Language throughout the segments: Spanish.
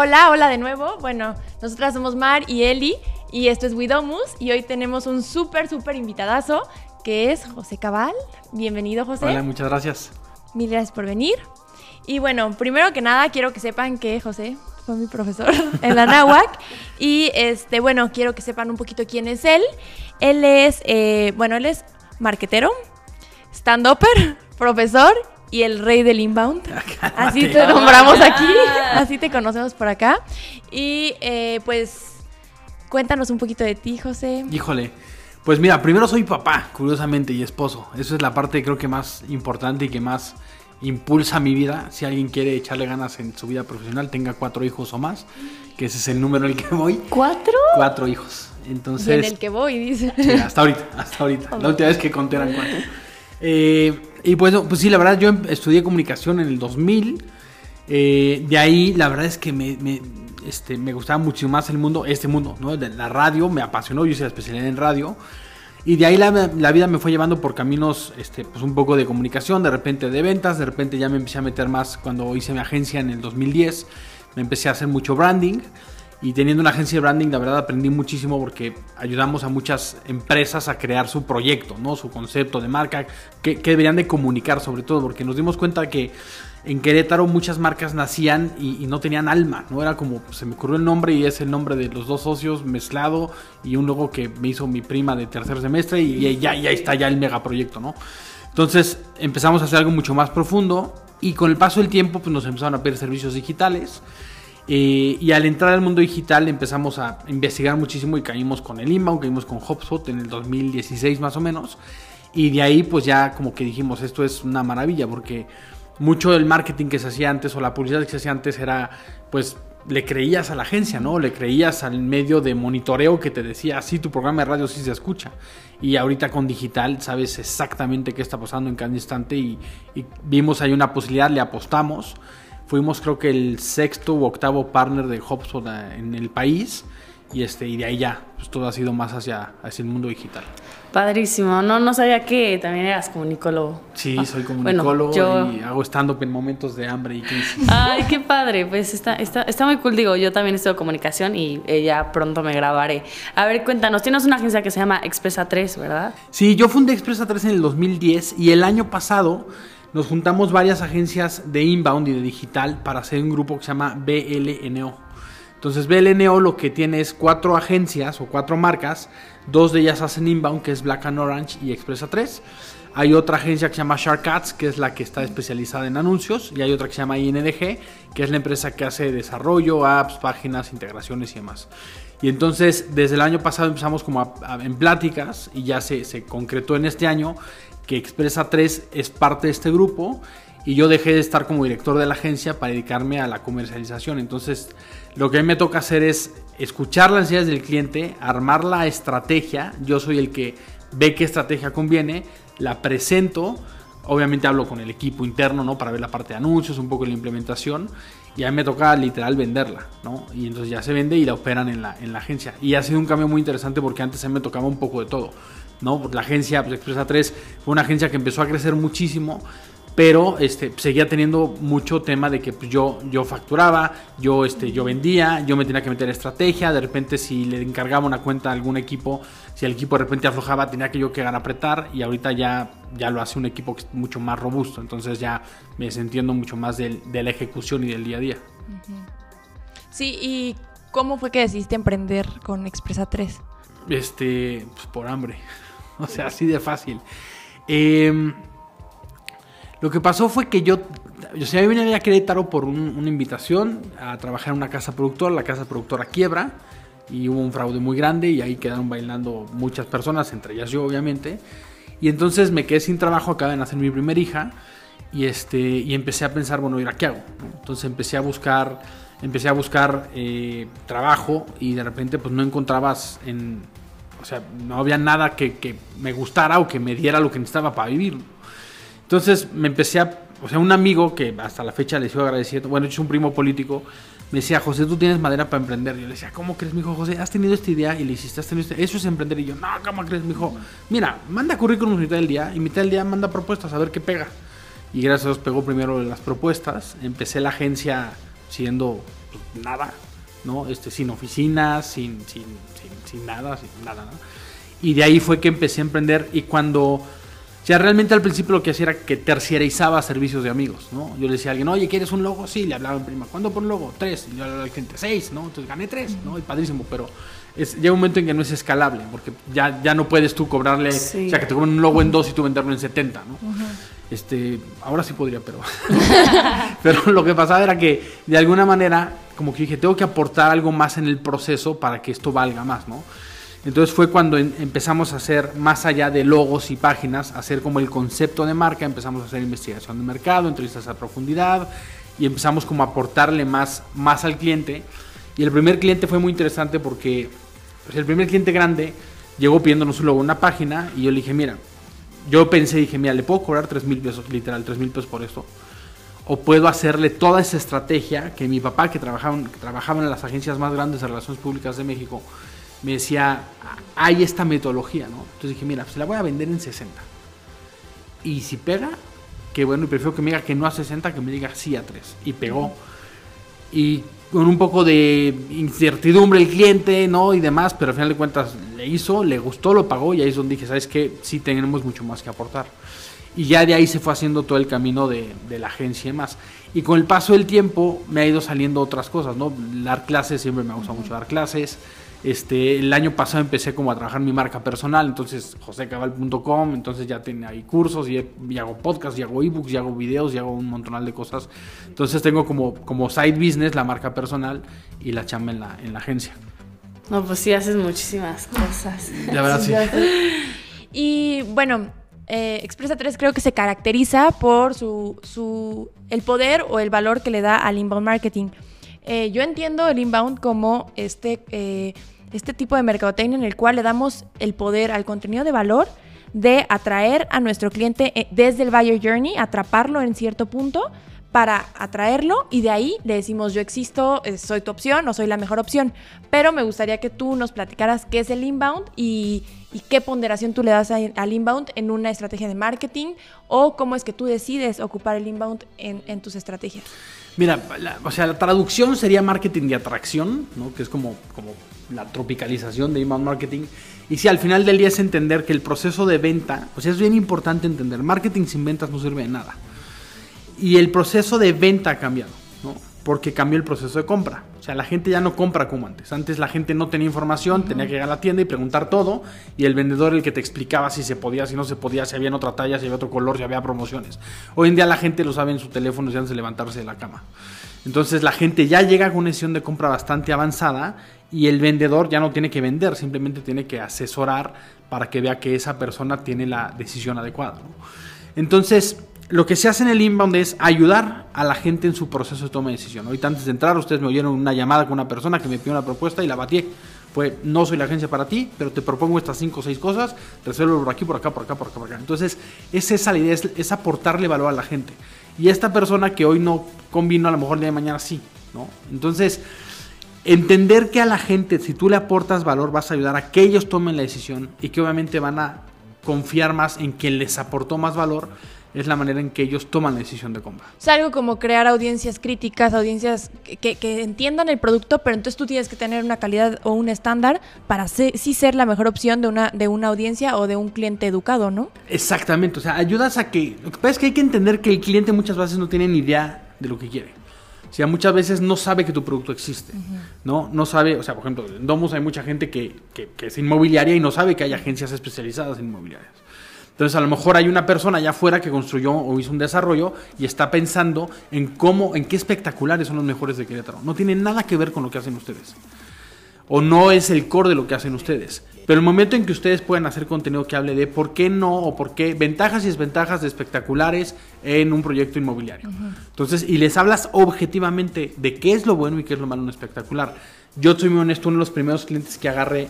Hola, hola de nuevo. Bueno, nosotras somos Mar y Eli y esto es Widomus y hoy tenemos un súper, súper invitadazo que es José Cabal. Bienvenido, José. Hola, muchas gracias. Mil gracias por venir. Y bueno, primero que nada quiero que sepan que José fue mi profesor en la náhuac y este, bueno, quiero que sepan un poquito quién es él. Él es, eh, bueno, él es marquetero, stand-upper, profesor y el rey del inbound. Así te nombramos aquí, así te conocemos por acá. Y eh, pues cuéntanos un poquito de ti, José. Híjole, pues mira, primero soy papá, curiosamente, y esposo. Eso es la parte creo que más importante y que más impulsa mi vida. Si alguien quiere echarle ganas en su vida profesional, tenga cuatro hijos o más, que ese es el número en el que voy. ¿Cuatro? Cuatro hijos. Entonces, y en el que voy, dice. Sí, hasta ahorita, hasta ahorita. La última vez que conté eran cuatro. Eh, y pues, pues sí, la verdad, yo estudié comunicación en el 2000. Eh, de ahí, la verdad es que me, este, me gustaba mucho más el mundo, este mundo, ¿no? De la radio, me apasionó, yo hice la especialidad en radio. Y de ahí la, vida me fue llevando por caminos, este, pues un poco de comunicación, de repente de ventas, de repente ya me empecé a meter más cuando hice mi agencia en el 2010, me empecé a hacer mucho branding. Y teniendo una agencia de branding, la verdad aprendí muchísimo porque ayudamos a muchas empresas a crear su proyecto, ¿no? Su concepto de marca, que, deberían de comunicar sobre todo, porque nos dimos cuenta que en Querétaro muchas marcas nacían y, no tenían alma, ¿no? Era como, se me ocurrió el nombre y es el nombre de los dos socios mezclado y un logo que me hizo mi prima de tercer semestre y, ya, ya está ya el megaproyecto, ¿no? Entonces empezamos a hacer algo mucho más profundo y con el paso del tiempo pues nos empezaron a pedir servicios digitales eh, y al entrar al mundo digital empezamos a investigar muchísimo y caímos con el inbound, caímos con HubSpot en el 2016 más o menos. Y de ahí pues ya como que dijimos, esto es una maravilla porque mucho del marketing que se hacía antes o la publicidad que se hacía antes era pues le creías a la agencia, ¿no? Le creías al medio de monitoreo que te decía, sí, tu programa de radio sí se escucha. Y ahorita con digital sabes exactamente qué está pasando en cada instante y, y vimos ahí una posibilidad, le apostamos Fuimos creo que el sexto u octavo partner de HubSpot en el país y este y de ahí ya pues todo ha sido más hacia, hacia el mundo digital. Padrísimo, no no sabía que también eras comunicólogo. Sí, soy comunicólogo y hago stand up en momentos de hambre y crisis. Ay, qué padre, pues está, está, está muy cool, digo, yo también estudio comunicación y eh, ya pronto me grabaré. A ver, cuéntanos, tienes una agencia que se llama Expresa 3, ¿verdad? Sí, yo fundé Expresa 3 en el 2010 y el año pasado nos juntamos varias agencias de inbound y de digital para hacer un grupo que se llama BLNO. Entonces BLNO lo que tiene es cuatro agencias o cuatro marcas, dos de ellas hacen inbound, que es Black and Orange y Expresa 3. Hay otra agencia que se llama Sharkats, que es la que está especializada en anuncios, y hay otra que se llama INDG, que es la empresa que hace desarrollo, apps, páginas, integraciones y demás. Y entonces, desde el año pasado empezamos como en pláticas y ya se, se concretó en este año que Expresa 3 es parte de este grupo y yo dejé de estar como director de la agencia para dedicarme a la comercialización. Entonces, lo que a mí me toca hacer es escuchar las necesidades del cliente, armar la estrategia. Yo soy el que ve qué estrategia conviene, la presento. Obviamente hablo con el equipo interno, ¿no? Para ver la parte de anuncios, un poco la implementación. Y a mí me toca literal venderla, ¿no? Y entonces ya se vende y la operan en la, en la agencia. Y ha sido un cambio muy interesante porque antes a mí me tocaba un poco de todo. ¿No? La agencia pues, Expresa 3 fue una agencia que empezó a crecer muchísimo, pero este, seguía teniendo mucho tema de que pues, yo, yo facturaba, yo, este, yo vendía, yo me tenía que meter estrategia, de repente si le encargaba una cuenta a algún equipo, si el equipo de repente aflojaba, tenía que yo que apretar y ahorita ya, ya lo hace un equipo mucho más robusto, entonces ya me entiendo mucho más de la ejecución y del día a día. Sí, ¿y cómo fue que decidiste emprender con Expresa 3? Este, pues por hambre. O sea, así de fácil. Em, lo que pasó fue que yo, yo sea, yo vine a Querétaro por una invitación a trabajar en una casa productora, la casa productora quiebra y hubo un fraude muy grande y ahí quedaron bailando muchas personas, entre ellas yo obviamente. Y entonces me quedé sin trabajo, acabé de nacer mi primera hija y, este, y empecé a pensar, bueno, ¿y qué hago? Entonces empecé a buscar, empecé a buscar eh, trabajo y de repente pues no encontrabas en, o sea, no había nada que, me gustara o que me diera lo que necesitaba para vivir. Entonces me empecé a, o sea, un amigo que hasta la fecha le sigo agradeciendo, bueno, es un primo político, me decía, José, tú tienes madera para emprender. Yo le decía, ¿cómo crees, mi hijo José? ¿Has tenido esta idea? Y le hiciste, ¿has tenido esta? Eso es emprender. Y yo, no, ¿cómo crees, mi hijo? Mira, manda currículum mitad del día y mitad del día manda propuestas a ver qué pega. Y gracias a Dios pegó primero las propuestas. Empecé la agencia siendo pues, nada, ¿no? Este, sin oficinas, sin, sin, sin, sin nada, sin nada, ¿no? Y de ahí fue que empecé a emprender y cuando o sea, realmente al principio lo que hacía era que terciarizaba servicios de amigos, ¿no? Yo le decía a alguien, oye, ¿quieres un logo? Sí, le hablaba en prima. ¿Cuándo por un logo? Tres. Y yo le hablaba al cliente, seis, ¿no? Entonces gané tres, ¿no? Y padrísimo, pero es, llega un momento en que no es escalable, porque ya, ya no puedes tú cobrarle, Sí. o sea, que te cobren un logo en dos y tú venderlo en 70, ¿no? Este, ahora sí podría, pero... pero lo que pasaba era que, de alguna manera, como que dije, tengo que aportar algo más en el proceso para que esto valga más, ¿no? Entonces fue cuando en- empezamos a hacer, más allá de logos y páginas, hacer como el concepto de marca, empezamos a hacer investigación de mercado, entrevistas a profundidad y empezamos como a aportarle más, más al cliente. Y el primer cliente fue muy interesante porque pues, el primer cliente grande llegó pidiéndonos un logo, una página y yo le dije, mira, yo pensé, dije, mira, le puedo cobrar 3 mil pesos, literal, 3 mil pesos por esto. O puedo hacerle toda esa estrategia que mi papá, que trabajaba, que trabajaba en las agencias más grandes de relaciones públicas de México, me decía, hay esta metodología, ¿no? Entonces dije, mira, se la voy a vender en 60. Y si pega, que bueno, y prefiero que me diga que no a 60, que me diga sí a 3. Y pegó. Y con un poco de incertidumbre el cliente, ¿no? Y demás, pero al final de cuentas le hizo, le gustó, lo pagó y ahí es donde dije, ¿sabes qué? Sí tenemos mucho más que aportar. Y ya de ahí se fue haciendo todo el camino de, de la agencia y demás. Y con el paso del tiempo me ha ido saliendo otras cosas, ¿no? Dar clases, siempre me ha gustado mucho dar clases. Este, el año pasado empecé como a trabajar mi marca personal, entonces josecabal.com, entonces ya tengo ahí cursos y, he- y hago podcasts y hago ebooks y hago videos y hago un montonal de cosas. Entonces tengo como, como side business la marca personal y la chamba en la, en la agencia. No, pues sí, haces muchísimas cosas. La verdad sí. Y bueno, eh, Expresa 3 creo que se caracteriza por su, su, el poder o el valor que le da al inbound marketing. Eh, yo entiendo el inbound como este, eh, este tipo de mercadotecnia en el cual le damos el poder al contenido de valor de atraer a nuestro cliente eh, desde el buyer journey, atraparlo en cierto punto para atraerlo y de ahí le decimos yo existo, eh, soy tu opción o soy la mejor opción. Pero me gustaría que tú nos platicaras qué es el inbound y, qué ponderación tú le das al inbound en una estrategia de marketing o cómo es que tú decides ocupar el inbound en, tus estrategias. Mira, la- o sea, la traducción sería marketing de atracción, ¿no? que es como, como la tropicalización de inbound marketing. Y si al final del día es entender que el proceso de venta, o sea, es bien importante entender, marketing sin ventas no sirve de nada. Y el proceso de venta ha cambiado, ¿no? Porque cambió el proceso de compra. O sea, la gente ya no compra como antes. Antes la gente no tenía información, tenía que llegar a la tienda y preguntar todo. Y el vendedor el que te explicaba si se podía, si no se podía, si había en otra talla, si había otro color, si había promociones. Hoy en día la gente lo sabe en su teléfono antes de levantarse de la cama. Entonces la gente ya llega con una decisión de compra bastante avanzada y el vendedor ya no tiene que vender, simplemente tiene que asesorar para que vea que esa persona tiene la decisión adecuada. ¿no? Entonces, lo que se hace en el inbound es ayudar a la gente en su proceso de toma de decisión. Ahorita antes de entrar, ustedes me oyeron una llamada con una persona que me pidió una propuesta y la batí. Fue, no soy la agencia para ti, pero te propongo estas cinco o seis cosas, resuelvo por aquí, por acá, por acá, por acá, por acá. Entonces, es esa la idea, es, aportarle valor a la gente. Y esta persona que hoy no convino, a lo mejor el día de mañana sí, ¿no? Entonces, entender que a la gente, si tú le aportas valor, vas a ayudar a que ellos tomen la decisión y que obviamente van a confiar más en quien les aportó más valor, es la manera en que ellos toman la decisión de compra. Es algo como crear audiencias críticas, audiencias que, que- entiendan el producto, pero entonces tú tienes que tener una calidad o un estándar para se- sí ser la mejor opción de una, de una audiencia o de un cliente educado, ¿no? Exactamente, o sea, ayudas a que... Lo que pasa es que hay que entender que el cliente muchas veces no tiene ni idea de lo que quiere. O sea, muchas veces no sabe que tu producto existe, ¿no? No sabe, o sea, por ejemplo, en Domus hay mucha gente que, que- que es inmobiliaria y no sabe que hay agencias especializadas en inmobiliarias. Entonces, a lo mejor hay una persona allá afuera que construyó o hizo un desarrollo y está pensando en cómo, en qué espectaculares son los mejores de Querétaro. No tiene nada que ver con lo que hacen ustedes o no es el core de lo que hacen ustedes. Pero el momento en que ustedes puedan hacer contenido que hable de por qué no o por qué ventajas y desventajas de espectaculares en un proyecto inmobiliario. Entonces, y les hablas objetivamente de qué es lo bueno y qué es lo malo en un espectacular. Yo soy muy honesto, uno de los primeros clientes que agarré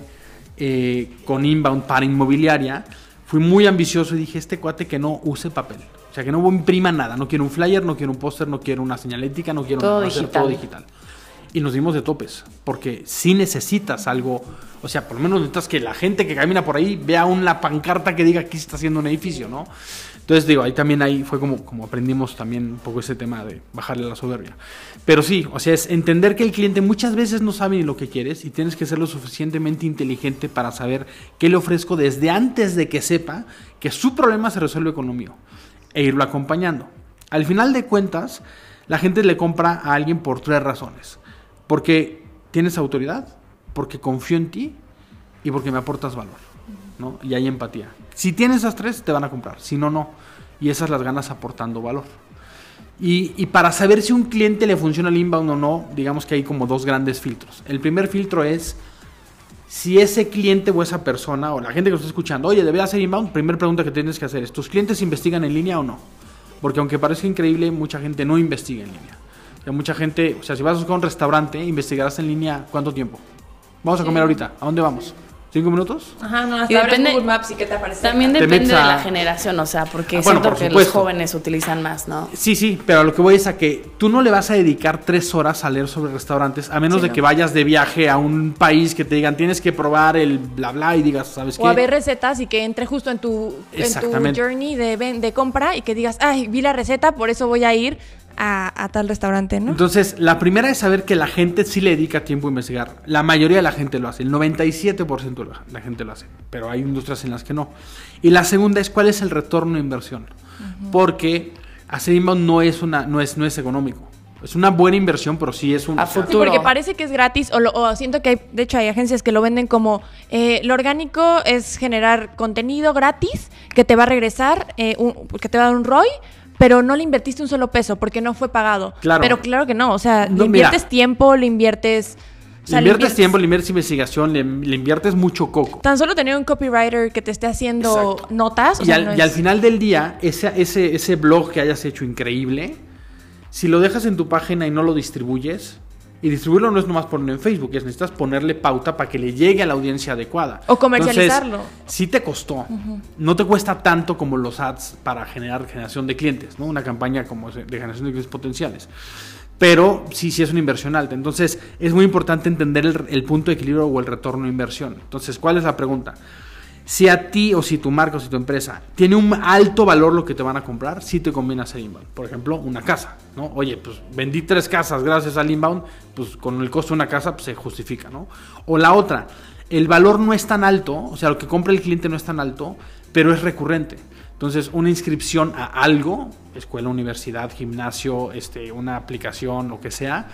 eh, con inbound para inmobiliaria, fui muy ambicioso y dije, este cuate que no use papel. O sea, que no imprima nada. No quiero un flyer, no quiero un póster, no quiero una señalética, no quiero Todo nada, digital. todo digital. y nos dimos de topes, porque si necesitas algo, o sea, por lo menos necesitas que la gente que camina por ahí vea una pancarta que diga aquí se está haciendo un edificio, ¿no? Entonces digo, ahí también ahí fue como, como aprendimos también un poco ese tema de bajarle la soberbia. Pero sí, o sea, es entender que el cliente muchas veces no sabe ni lo que quieres y tienes que ser lo suficientemente inteligente para saber qué le ofrezco desde antes de que sepa que su problema se resuelve con lo mío e irlo acompañando. Al final de cuentas, la gente le compra a alguien por tres razones. Porque tienes autoridad, porque confío en ti y porque me aportas valor. ¿No? Y hay empatía. Si tienes esas tres, te van a comprar. Si no, no. Y esas las ganas aportando valor. Y, y, para saber si un cliente le funciona el inbound o no, digamos que hay como dos grandes filtros. El primer filtro es si ese cliente o esa persona o la gente que lo está escuchando, oye, debe hacer inbound, primera pregunta que tienes que hacer es, ¿tus clientes investigan en línea o no? Porque aunque parezca increíble, mucha gente no investiga en línea. O sea, mucha gente, o sea, si vas a buscar un restaurante, investigarás en línea cuánto tiempo. Vamos a comer ahorita, ¿a dónde vamos? ¿Cinco minutos? Ajá, no, hasta Y abres depende- Google Maps y qué te aparece. También depende de la generación, o sea, porque Ah, bueno, siento por que los jóvenes utilizan más, ¿no? Sí, sí, pero a lo que voy es a que tú no le vas a dedicar tres horas a leer sobre restaurantes, a menos Sí, de no. que vayas de viaje a un país que te digan tienes que probar el bla bla y digas, ¿sabes qué? O a ver recetas y que entre justo en tu, en tu journey de, de compra y que digas, ay, vi la receta, por eso voy a ir a, a tal restaurante, ¿no? Entonces, la primera es saber que la gente sí le dedica tiempo a investigar. La mayoría de la gente lo hace, el 97% de la- la gente lo hace, pero hay industrias en las que no. Y la segunda es cuál es el retorno de inversión. Porque hacer inbound no es, una, no, es, no es económico. Es una buena inversión, pero sí es un... A o sea, Sí, futuro. porque parece que es gratis, o, lo- o siento que hay, de hecho hay agencias que lo venden como, eh, lo orgánico es generar contenido gratis que te va a regresar, eh, un- que te va a dar un ROI, pero no le invertiste un solo peso porque no fue pagado. Claro. Pero claro que no, o sea, No, le inviertes mira. tiempo, le inviertes... o sea, le le inviertes tiempo, le inviertes investigación, le, le inviertes mucho coco. Tan solo tener un copywriter que te esté haciendo Exacto. notas, o y, sea, al, no y al final del día, ese, ese, ese blog que hayas hecho increíble, si lo dejas en tu página y no lo distribuyes, y distribuirlo no es nomás ponerlo en Facebook, es necesitas ponerle pauta para que le llegue a la audiencia adecuada. O comercializarlo. Entonces, sí te costó. No te cuesta tanto como los ads para generar generación de clientes, ¿no? Una campaña como de generación de clientes potenciales. Pero sí, sí es una inversión alta. Entonces, es muy importante entender el, el punto de equilibrio o el retorno de inversión. Entonces, ¿cuál es la pregunta? Si a ti o si tu marca o si tu empresa tiene un alto valor lo que te van a comprar, sí te conviene hacer inbound. Por ejemplo, una casa, ¿no? Oye, pues vendí tres casas gracias al inbound, pues con el costo de una casa pues, se justifica, ¿no? O la otra, el valor no es tan alto, o sea, lo que compra el cliente no es tan alto, pero es recurrente. Entonces, una inscripción a algo, escuela, universidad, gimnasio, este, una aplicación, lo que sea,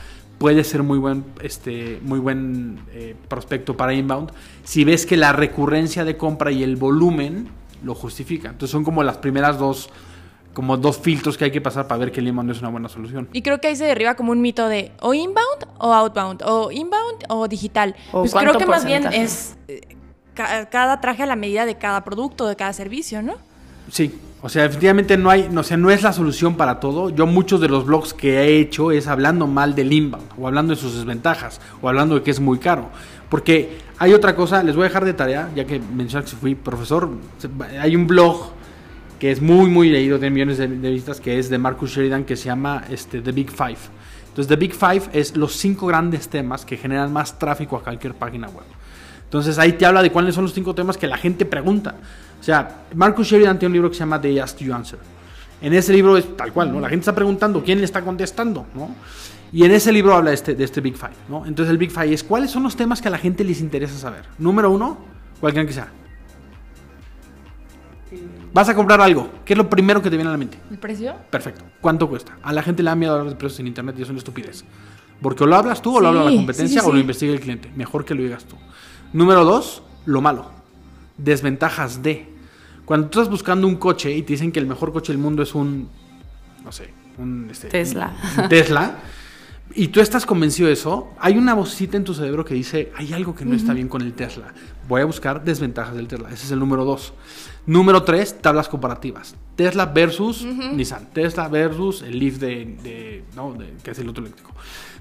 puede ser muy buen, este, muy buen eh, prospecto para inbound si ves que la recurrencia de compra y el volumen lo justifica. Entonces son como las primeras dos, como dos filtros que hay que pasar para ver que el inbound es una buena solución. Y creo que ahí se derriba como un mito de o inbound o outbound, o inbound o digital. O pues creo que más bien es eh, ca- cada traje a la medida de cada producto, de cada servicio, ¿no? Sí, o sea, definitivamente no hay, no, o sea, no es la solución para todo. Yo muchos de los blogs que he hecho es hablando mal del inbound, o hablando de sus desventajas, o hablando de que es muy caro. Porque hay otra cosa, les voy a dejar de tarea, ya que mencioné que fui profesor, hay un blog que es muy, muy leído, tiene millones de, de visitas, que es de Marcus Sheridan, que se llama este, The Big Five. Entonces, The Big Five es los cinco grandes temas que generan más tráfico a cualquier página web. Entonces ahí te habla de cuáles son los cinco temas que la gente pregunta. O sea, Marcus Sheridan tiene un libro que se llama The Ask You Answer. En ese libro es tal cual, ¿no? La gente está preguntando, ¿quién le está contestando? ¿no? Y en ese libro habla de este, de este Big Five, ¿no? Entonces el Big Five es cuáles son los temas que a la gente les interesa saber. Número uno, cualquiera que sea. Vas a comprar algo. ¿Qué es lo primero que te viene a la mente? ¿El precio? Perfecto. ¿Cuánto cuesta? A la gente le da miedo hablar de precios en internet y es una estupidez. Porque o lo hablas tú o lo Sí, habla la competencia sí, o lo investiga el cliente. Mejor que lo digas tú. Número dos, lo malo. Desventajas de. Cuando tú estás buscando un coche y te dicen que el mejor coche del mundo es un, no sé, un este, Tesla. un Tesla. Y tú estás convencido de eso, hay una vocecita en tu cerebro que dice, hay algo que no está bien con el Tesla. Voy a buscar desventajas del Tesla. Ese es el número dos. Número tres, tablas comparativas. Tesla versus Nissan. Tesla versus el Leaf de, de- no, de- que es el otro eléctrico.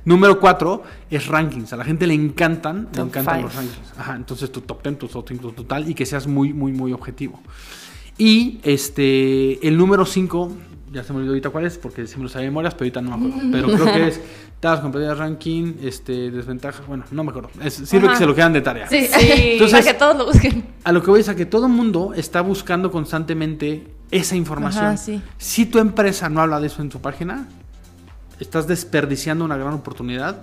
Número cuatro es rankings. A la gente le encantan, le Top encantan five. los rankings. Ajá, entonces tu top 10, tu top 5, tu total y que seas muy, muy, muy objetivo. Y este, el número 5, ya se me olvidó ahorita cuál es, porque siempre lo sabía de memorias, pero ahorita no me acuerdo. Pero creo que es tablas competitivas ranking, este, desventaja, bueno, no me acuerdo. Es- sirve Ajá. que se lo quedan de tarea. Sí, Sí. Entonces- para que todos lo busquen. A lo que voy es a que todo el mundo está buscando constantemente esa información. Ajá, sí. Si tu empresa no habla de eso en tu página, estás desperdiciando una gran oportunidad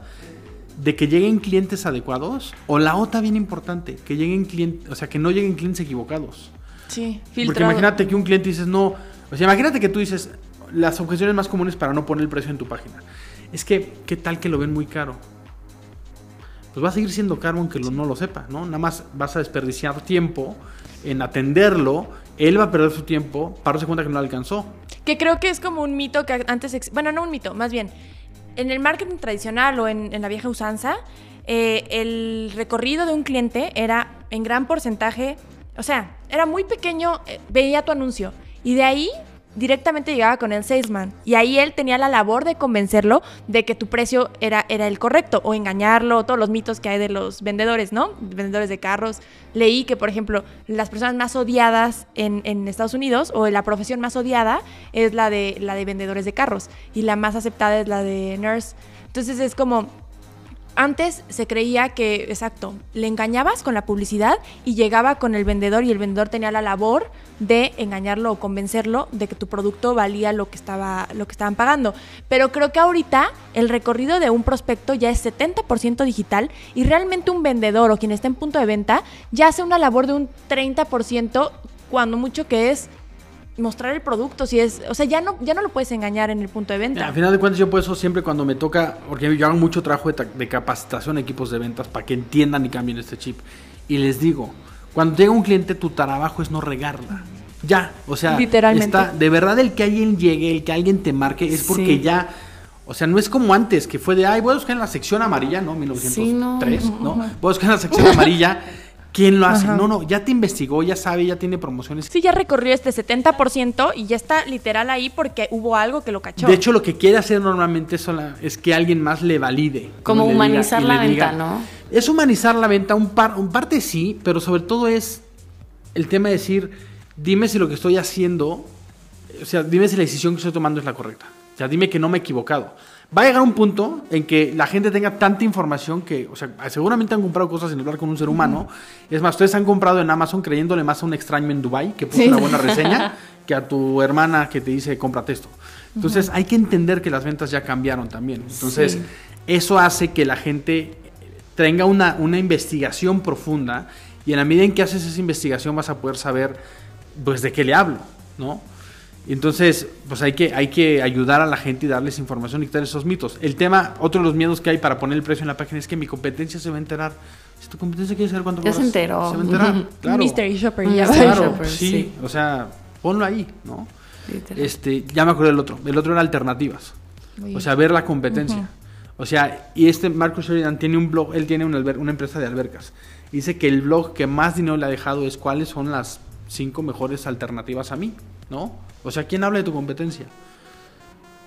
de que lleguen clientes adecuados o la otra bien importante, que lleguen clientes, o sea, que no lleguen clientes equivocados. Sí, Porque filtrado. imagínate que un cliente dices, no, o sea, imagínate que tú dices, las objeciones más comunes para no poner el precio en tu página. Es que, ¿qué tal que lo ven muy caro? Pues va a seguir siendo caro aunque lo- no lo sepa, ¿no? Nada más vas a desperdiciar tiempo en atenderlo, él va a perder su tiempo para darse cuenta que no le alcanzó. Que creo que es como un mito que antes... Bueno, no un mito, más bien. En el marketing tradicional o en, en la vieja usanza, eh, el recorrido de un cliente era en gran porcentaje... O sea, era muy pequeño, eh, veía tu anuncio. Y de ahí directamente llegaba con el salesman. Y ahí él tenía la labor de convencerlo de que tu precio era, era el correcto. O engañarlo, todos los mitos que hay de los vendedores, ¿no? Vendedores de carros. Leí que, por ejemplo, las personas más odiadas en, en Estados Unidos, o la profesión más odiada, es la de, la de vendedores de carros. Y la más aceptada es la de nurse. Entonces es como, antes se creía que, exacto, le engañabas con la publicidad y llegaba con el vendedor y el vendedor tenía la labor de engañarlo o convencerlo de que tu producto valía lo que estaba lo que estaban pagando. Pero creo que ahorita el recorrido de un prospecto ya es 70% digital y realmente un vendedor o quien está en punto de venta ya hace una labor de un 30% cuando mucho que es mostrar el producto, si es, o sea, ya no ya no lo puedes engañar en el punto de venta. Al final de cuentas, yo por eso siempre cuando me toca, porque yo hago mucho trabajo de, ta- de capacitación a equipos de ventas para que entiendan y cambien este chip. Y les digo, cuando llega un cliente, tu trabajo es no regarla. Ya, o sea, Literalmente. está, de verdad el que alguien llegue, el que alguien te marque, es porque Sí. ya, o sea, no es como antes, que fue de, ay, voy a buscar en la sección amarilla, ¿no? 1903, Sí, no. ¿no? Voy a buscar en la sección amarilla, ¿quién lo hace? Ajá. No, no, ya te investigó, ya sabe, ya tiene promociones. Sí, ya recorrió este 70% y ya está literal ahí porque hubo algo que lo cachó. De hecho, lo que quiere hacer normalmente es, sola- es que alguien más le valide. Como humanizar la venta, ¿no? Es humanizar la venta, un, par, un parte sí, pero sobre todo es el tema de decir, dime si lo que estoy haciendo, o sea, dime si la decisión que estoy tomando es la correcta. O sea, dime que no me he equivocado. Va a llegar un punto en que la gente tenga tanta información que, o sea, seguramente han comprado cosas sin hablar con un ser humano. Es más, ustedes han comprado en Amazon creyéndole más a un extraño en Dubai que puso Sí. una buena reseña que a tu hermana que te dice cómprate esto. Entonces hay que entender que las ventas ya cambiaron también. Entonces Sí. eso hace que la gente tenga una, una investigación profunda y en la medida en que haces esa investigación vas a poder saber pues de qué le hablo, ¿no? Y Entonces, pues hay que, hay que ayudar a la gente y darles información y quitar esos mitos. El tema, otro de los miedos que hay para poner el precio en la página es que mi competencia se va a enterar. Si tu competencia quiere saber cuánto Ya se enteró. Se va a enterar, claro. Mystery Shopper, Mm, ya. Claro, Shopper, sí, sí. o sea, ponlo ahí, ¿no? Literal. Este, ya me acuerdo del otro. El otro era alternativas. O sea, ver la competencia. O sea, y este Marco Sheridan tiene un blog, él tiene una, alber- una empresa de albercas. Dice que el blog que más dinero le ha dejado es cuáles son las cinco mejores alternativas a mí, ¿no? O sea, ¿quién habla de tu competencia?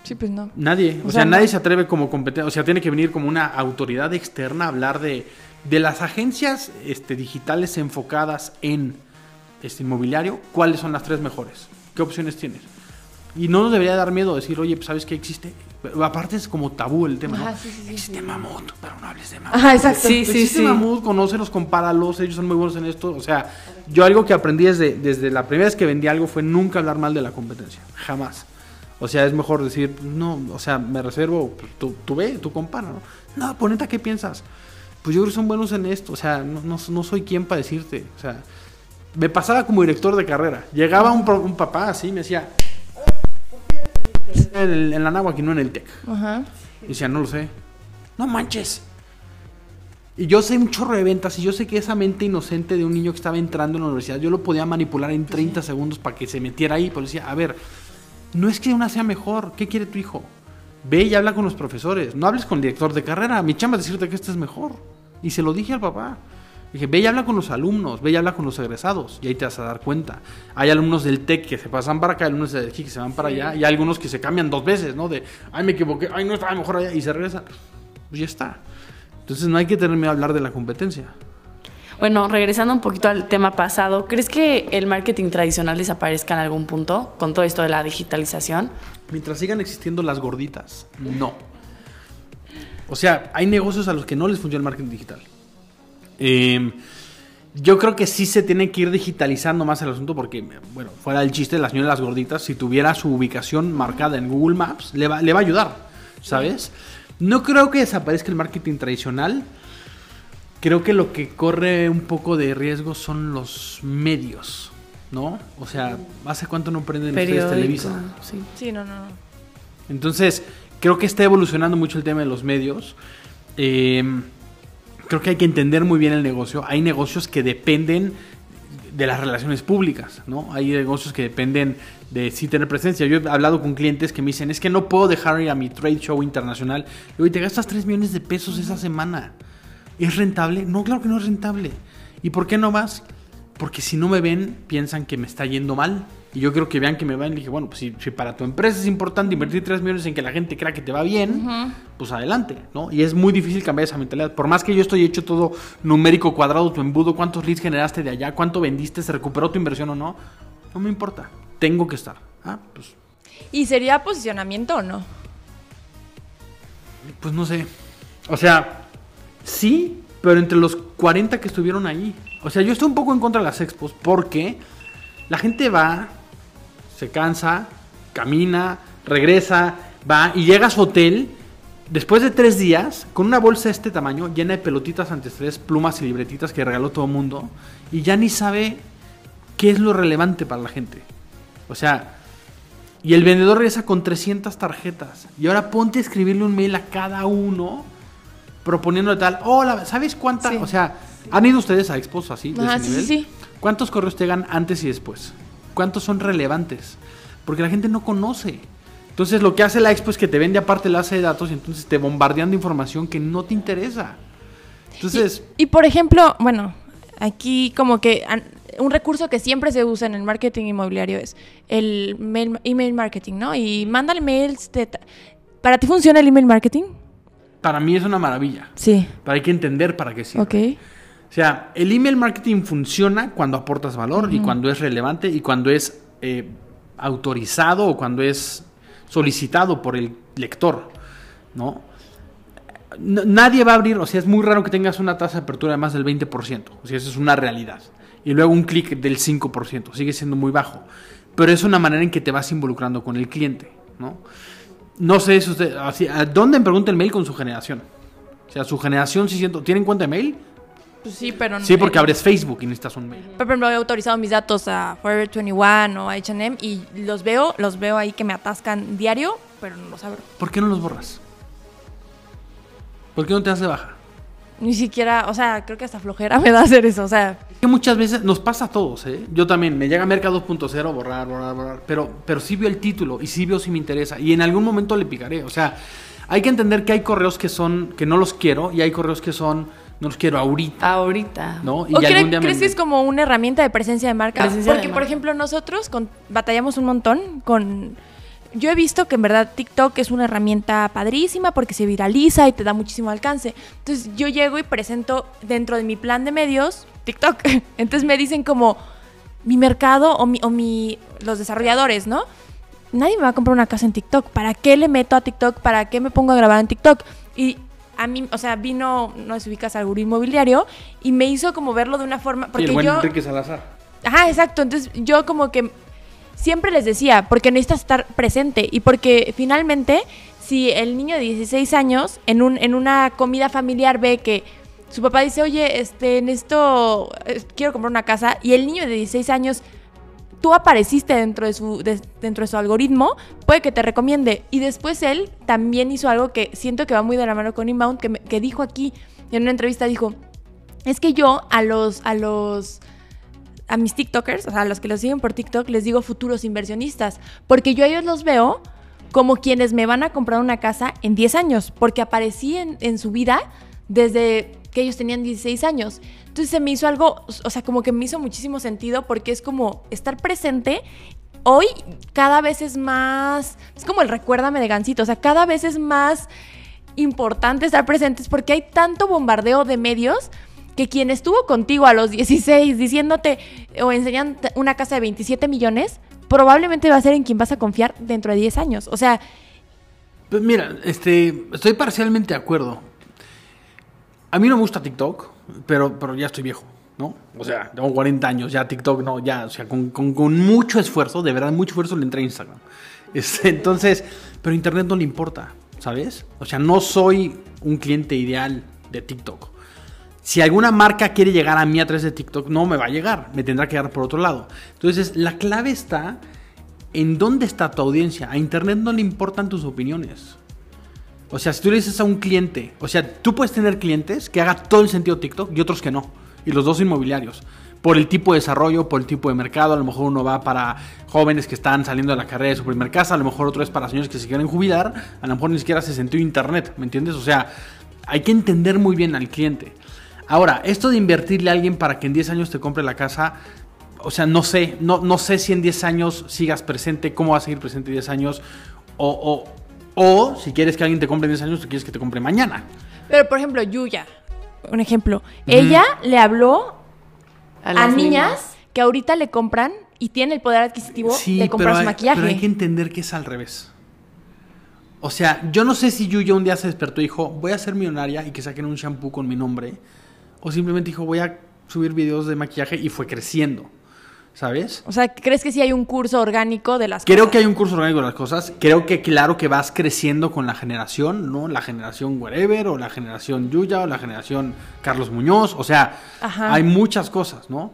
Sí, pues no. Nadie. O, O sea, sea, nadie se atreve como competencia. O sea, tiene que venir como una autoridad externa a hablar de, de las agencias este, digitales enfocadas en este inmobiliario. ¿Cuáles son las tres mejores? ¿Qué opciones tienes? Y no nos debería dar miedo decir, oye, pues, ¿sabes qué existe? Pero aparte es como tabú el tema, ¿no? Ajá, sí, sí, sí, existe sí. Mamut, pero no hables de Mamut. Ajá, exacto. Sí, sí, existe sí. Mamut, conócelos, compáralos, ellos son muy buenos en esto. O sea, yo algo que aprendí desde, desde la primera vez que vendí algo fue nunca hablar mal de la competencia. Jamás. O sea, es mejor decir, no, o sea, me reservo, pues, tú, tú ve, tú compara, ¿no? No, poneta, ¿qué piensas? Pues yo creo que son buenos en esto, o sea, no, no, no soy quien para decirte, o sea, me pasaba como director de carrera. Llegaba un, un papá así, me decía, ¿por el- en la náhuatl y no en el TEC? Ajá. Y decía, no lo sé. No manches. Y yo sé un chorro de ventas y yo sé que esa mente inocente de un niño que estaba entrando en la universidad, yo lo podía manipular en 30 segundos para que se metiera ahí. Pero decía, a ver, no es que una sea mejor. ¿Qué quiere tu hijo? Ve y habla con los profesores. No hables con el director de carrera. Mi chamba es decirte que este es mejor. Y se lo dije al papá. Dije, ve y habla con los alumnos, ve y habla con los egresados, y ahí te vas a dar cuenta. Hay alumnos del TEC que se pasan para acá, alumnos del TEC que se van para allá, y hay algunos que se cambian dos veces, ¿no? De, ay, me equivoqué, ay, no estaba mejor allá, y se regresan. Pues ya está. Entonces no hay que tener miedo a hablar de la competencia. Bueno, regresando un poquito al tema pasado, ¿crees que el marketing tradicional desaparezca en algún punto con todo esto de la digitalización? Mientras sigan existiendo las gorditas, no. O sea, hay negocios a los que no les funciona el marketing digital. Eh, yo creo que sí se tiene que ir digitalizando más el asunto porque, bueno, fuera del chiste, de las gorditas, si tuviera su ubicación marcada en Google Maps, le va, le va a ayudar, ¿sabes? No creo que desaparezca el marketing tradicional. Creo que lo que corre un poco de riesgo son los medios, ¿no? O sea, ¿hace cuánto no prenden ustedes Televisa? sí. Sí, no, no, no. Entonces, creo que está evolucionando mucho el tema de los medios. Eh, creo que hay que entender muy bien el negocio. Hay negocios que dependen de las relaciones públicas, ¿no? Hay negocios que dependen de sí tener presencia. Yo he hablado con clientes que me dicen, es que no puedo dejar ir a mi trade show internacional. Y hoy te gastas 3 millones de pesos esa semana. ¿Es rentable? No, claro que no es rentable. ¿Y por qué no vas? Porque si no me ven, piensan que me está yendo mal. Y yo creo que vean que me van y dije, bueno, pues si, si para tu empresa es importante invertir 3 millones en que la gente crea que te va bien, pues adelante, ¿no? Y es muy difícil cambiar esa mentalidad. Por más que yo estoy hecho todo numérico, cuadrado, tu embudo, cuántos leads generaste de allá, cuánto vendiste, se recuperó tu inversión o no, no me importa. Tengo que estar. Ah, pues, ¿Y sería posicionamiento o no? pues no sé. O sea, sí, pero entre los 40 que estuvieron ahí. O sea, yo estoy un poco en contra de las expos porque la gente va, se cansa, camina, regresa, va y llega a su hotel después de tres días con una bolsa de este tamaño llena de pelotitas antiestrés, plumas y libretitas que regaló todo el mundo y ya ni sabe qué es lo relevante para la gente. O sea, y el vendedor regresa con 300 tarjetas. Y ahora ponte a escribirle un mail a cada uno proponiéndole tal. Hola, ¿sabes cuánta? Sí. O sea, ¿han ido ustedes a expos así? de Ajá, ese sí, sí, nivel? sí. ¿Cuántos correos te llegan antes y después? ¿Cuántos son relevantes? Porque la gente no conoce. Entonces lo que hace la expo es que te vende aparte la base de datos y entonces te bombardean de información que no te interesa. Entonces, Y, y, por ejemplo, bueno, aquí como que un recurso que siempre se usa en el marketing inmobiliario es el mail- email marketing, ¿no? Y mándale mails. de ¿Para ti funciona el email marketing? para mí es una maravilla. Sí. Pero hay que entender para qué sirve. Ok. O sea, el email marketing funciona cuando aportas valor y cuando es relevante y cuando es eh, autorizado o cuando es solicitado por el lector, ¿no? N- Nadie va a abrir, o sea, es muy raro que tengas una tasa de apertura de más del 20%, o sea, eso es una realidad. Y luego un clic del 5%, sigue siendo muy bajo, pero es una manera en que te vas involucrando con el cliente, ¿no? No sé si usted, así, ¿a dónde me pregunta el mail con su generación? O sea, su generación, si siento, ¿tienen cuenta de mail? Pues sí, pero Sí, porque abres Facebook y necesitas un mail. Por ejemplo, he autorizado mis datos a Forever 21 o a H&M y los veo, los veo ahí que me atascan diario, pero no los abro. ¿Por qué no los borras? ¿Por qué no te das de baja? Ni siquiera, o sea, creo que hasta flojera me da hacer eso, o sea, Es que muchas veces nos pasa a todos, ¿eh? Yo también, me llega Merca 2.0, borrar, borrar, borrar. Pero, pero sí veo el título y sí veo si me interesa. Y en algún momento le picaré. O sea, hay que entender que hay correos que son, que no los quiero y hay correos que son, no los quiero ahorita, Ahorita. ¿no? Y ¿O cree- algún día me- crees que es como una herramienta de presencia de marca? Presencia de Porque, por ejemplo, nosotros con- batallamos un montón con... Yo he visto que en verdad TikTok es una herramienta padrísima porque se viraliza y te da muchísimo alcance. Entonces yo llego y presento dentro de mi plan de medios TikTok. Entonces me dicen como mi mercado o mi, o mi los desarrolladores, ¿no? Nadie me va a comprar una casa en TikTok. ¿Para qué le meto a TikTok? ¿Para qué me pongo a grabar en TikTok? Y a mí, o sea, vino, no si ubicas al gurú inmobiliario y me hizo como verlo de una forma. Sí, Porque el buen yo. Enrique Salazar. Ajá, exacto. Entonces yo como que siempre les decía, porque necesitas estar presente y porque finalmente si el niño de 16 años en, un, en una comida familiar ve que su papá dice, oye, este, necesito, eh, quiero comprar una casa y el niño de 16 años, tú apareciste dentro de su, de- dentro de su algoritmo, puede que te recomiende. Y después él también hizo algo que siento que va muy de la mano con Inbound, que, que dijo aquí en una entrevista, dijo, es que yo a los, a los, a mis TikTokers, o sea, a los que los siguen por TikTok, les digo futuros inversionistas, porque yo a ellos los veo como quienes me van a comprar una casa en 10 años, porque aparecí en, en su vida desde que ellos tenían 16 años. Entonces se me hizo algo, o sea, como que me hizo muchísimo sentido porque es como estar presente. Hoy cada vez es más, es como el recuérdame de Gancito, o sea, cada vez es más importante estar presentes porque hay tanto bombardeo de medios que quien estuvo contigo a los 16 diciéndote o enseñándote una casa de 27 millones, probablemente va a ser en quien vas a confiar dentro de 10 años. O sea, Pues mira, este, estoy parcialmente de acuerdo. A mí no me gusta TikTok, pero, pero ya estoy viejo, ¿no? O sea, tengo 40 años, ya TikTok no, ya, o sea, con, con- con mucho esfuerzo, de verdad, mucho esfuerzo le entré a Instagram. Este, entonces, pero Internet no le importa, ¿sabes? O sea, no soy un cliente ideal de TikTok. Si alguna marca quiere llegar a mí a través de TikTok, no me va a llegar, me tendrá que llegar por otro lado. Entonces, la clave está en dónde está tu audiencia. A Internet no le importan tus opiniones. O sea, si tú le dices a un cliente, o sea, tú puedes tener clientes que haga todo el sentido TikTok y otros que no. Y los dos inmobiliarios. Por el tipo de desarrollo, por el tipo de mercado. A lo mejor uno va para jóvenes que están saliendo de la carrera de su primer casa. A lo mejor otro es para señores que se quieren jubilar. A lo mejor ni siquiera hace sentido Internet. ¿Me entiendes? O sea, hay que entender muy bien al cliente. Ahora, esto de invertirle a alguien para que en 10 años te compre la casa, o sea, no sé, no, no sé si en 10 años sigas presente, cómo va a seguir presente en 10 años, o, o, o si quieres que alguien te compre en 10 años, tú quieres que te compre mañana. pero por ejemplo, Yuya, un ejemplo, ella le habló a, las niñas que ahorita le compran y tienen el poder adquisitivo de comprar pero su hay, maquillaje. pero hay que entender que es al revés. O sea, yo no sé si Yuya un día se despertó y dijo, voy a ser millonaria y que saquen un shampoo con mi nombre. O simplemente dijo, voy a subir videos de maquillaje y fue creciendo. ¿Sabes? O sea, ¿crees que sí hay un curso orgánico de las Creo cosas? que hay un curso orgánico de las cosas. Creo que claro que vas creciendo con la generación, ¿no? La generación wherever, o la generación Yuya, o la generación Carlos Muñoz. O sea, Ajá. hay muchas cosas, ¿no?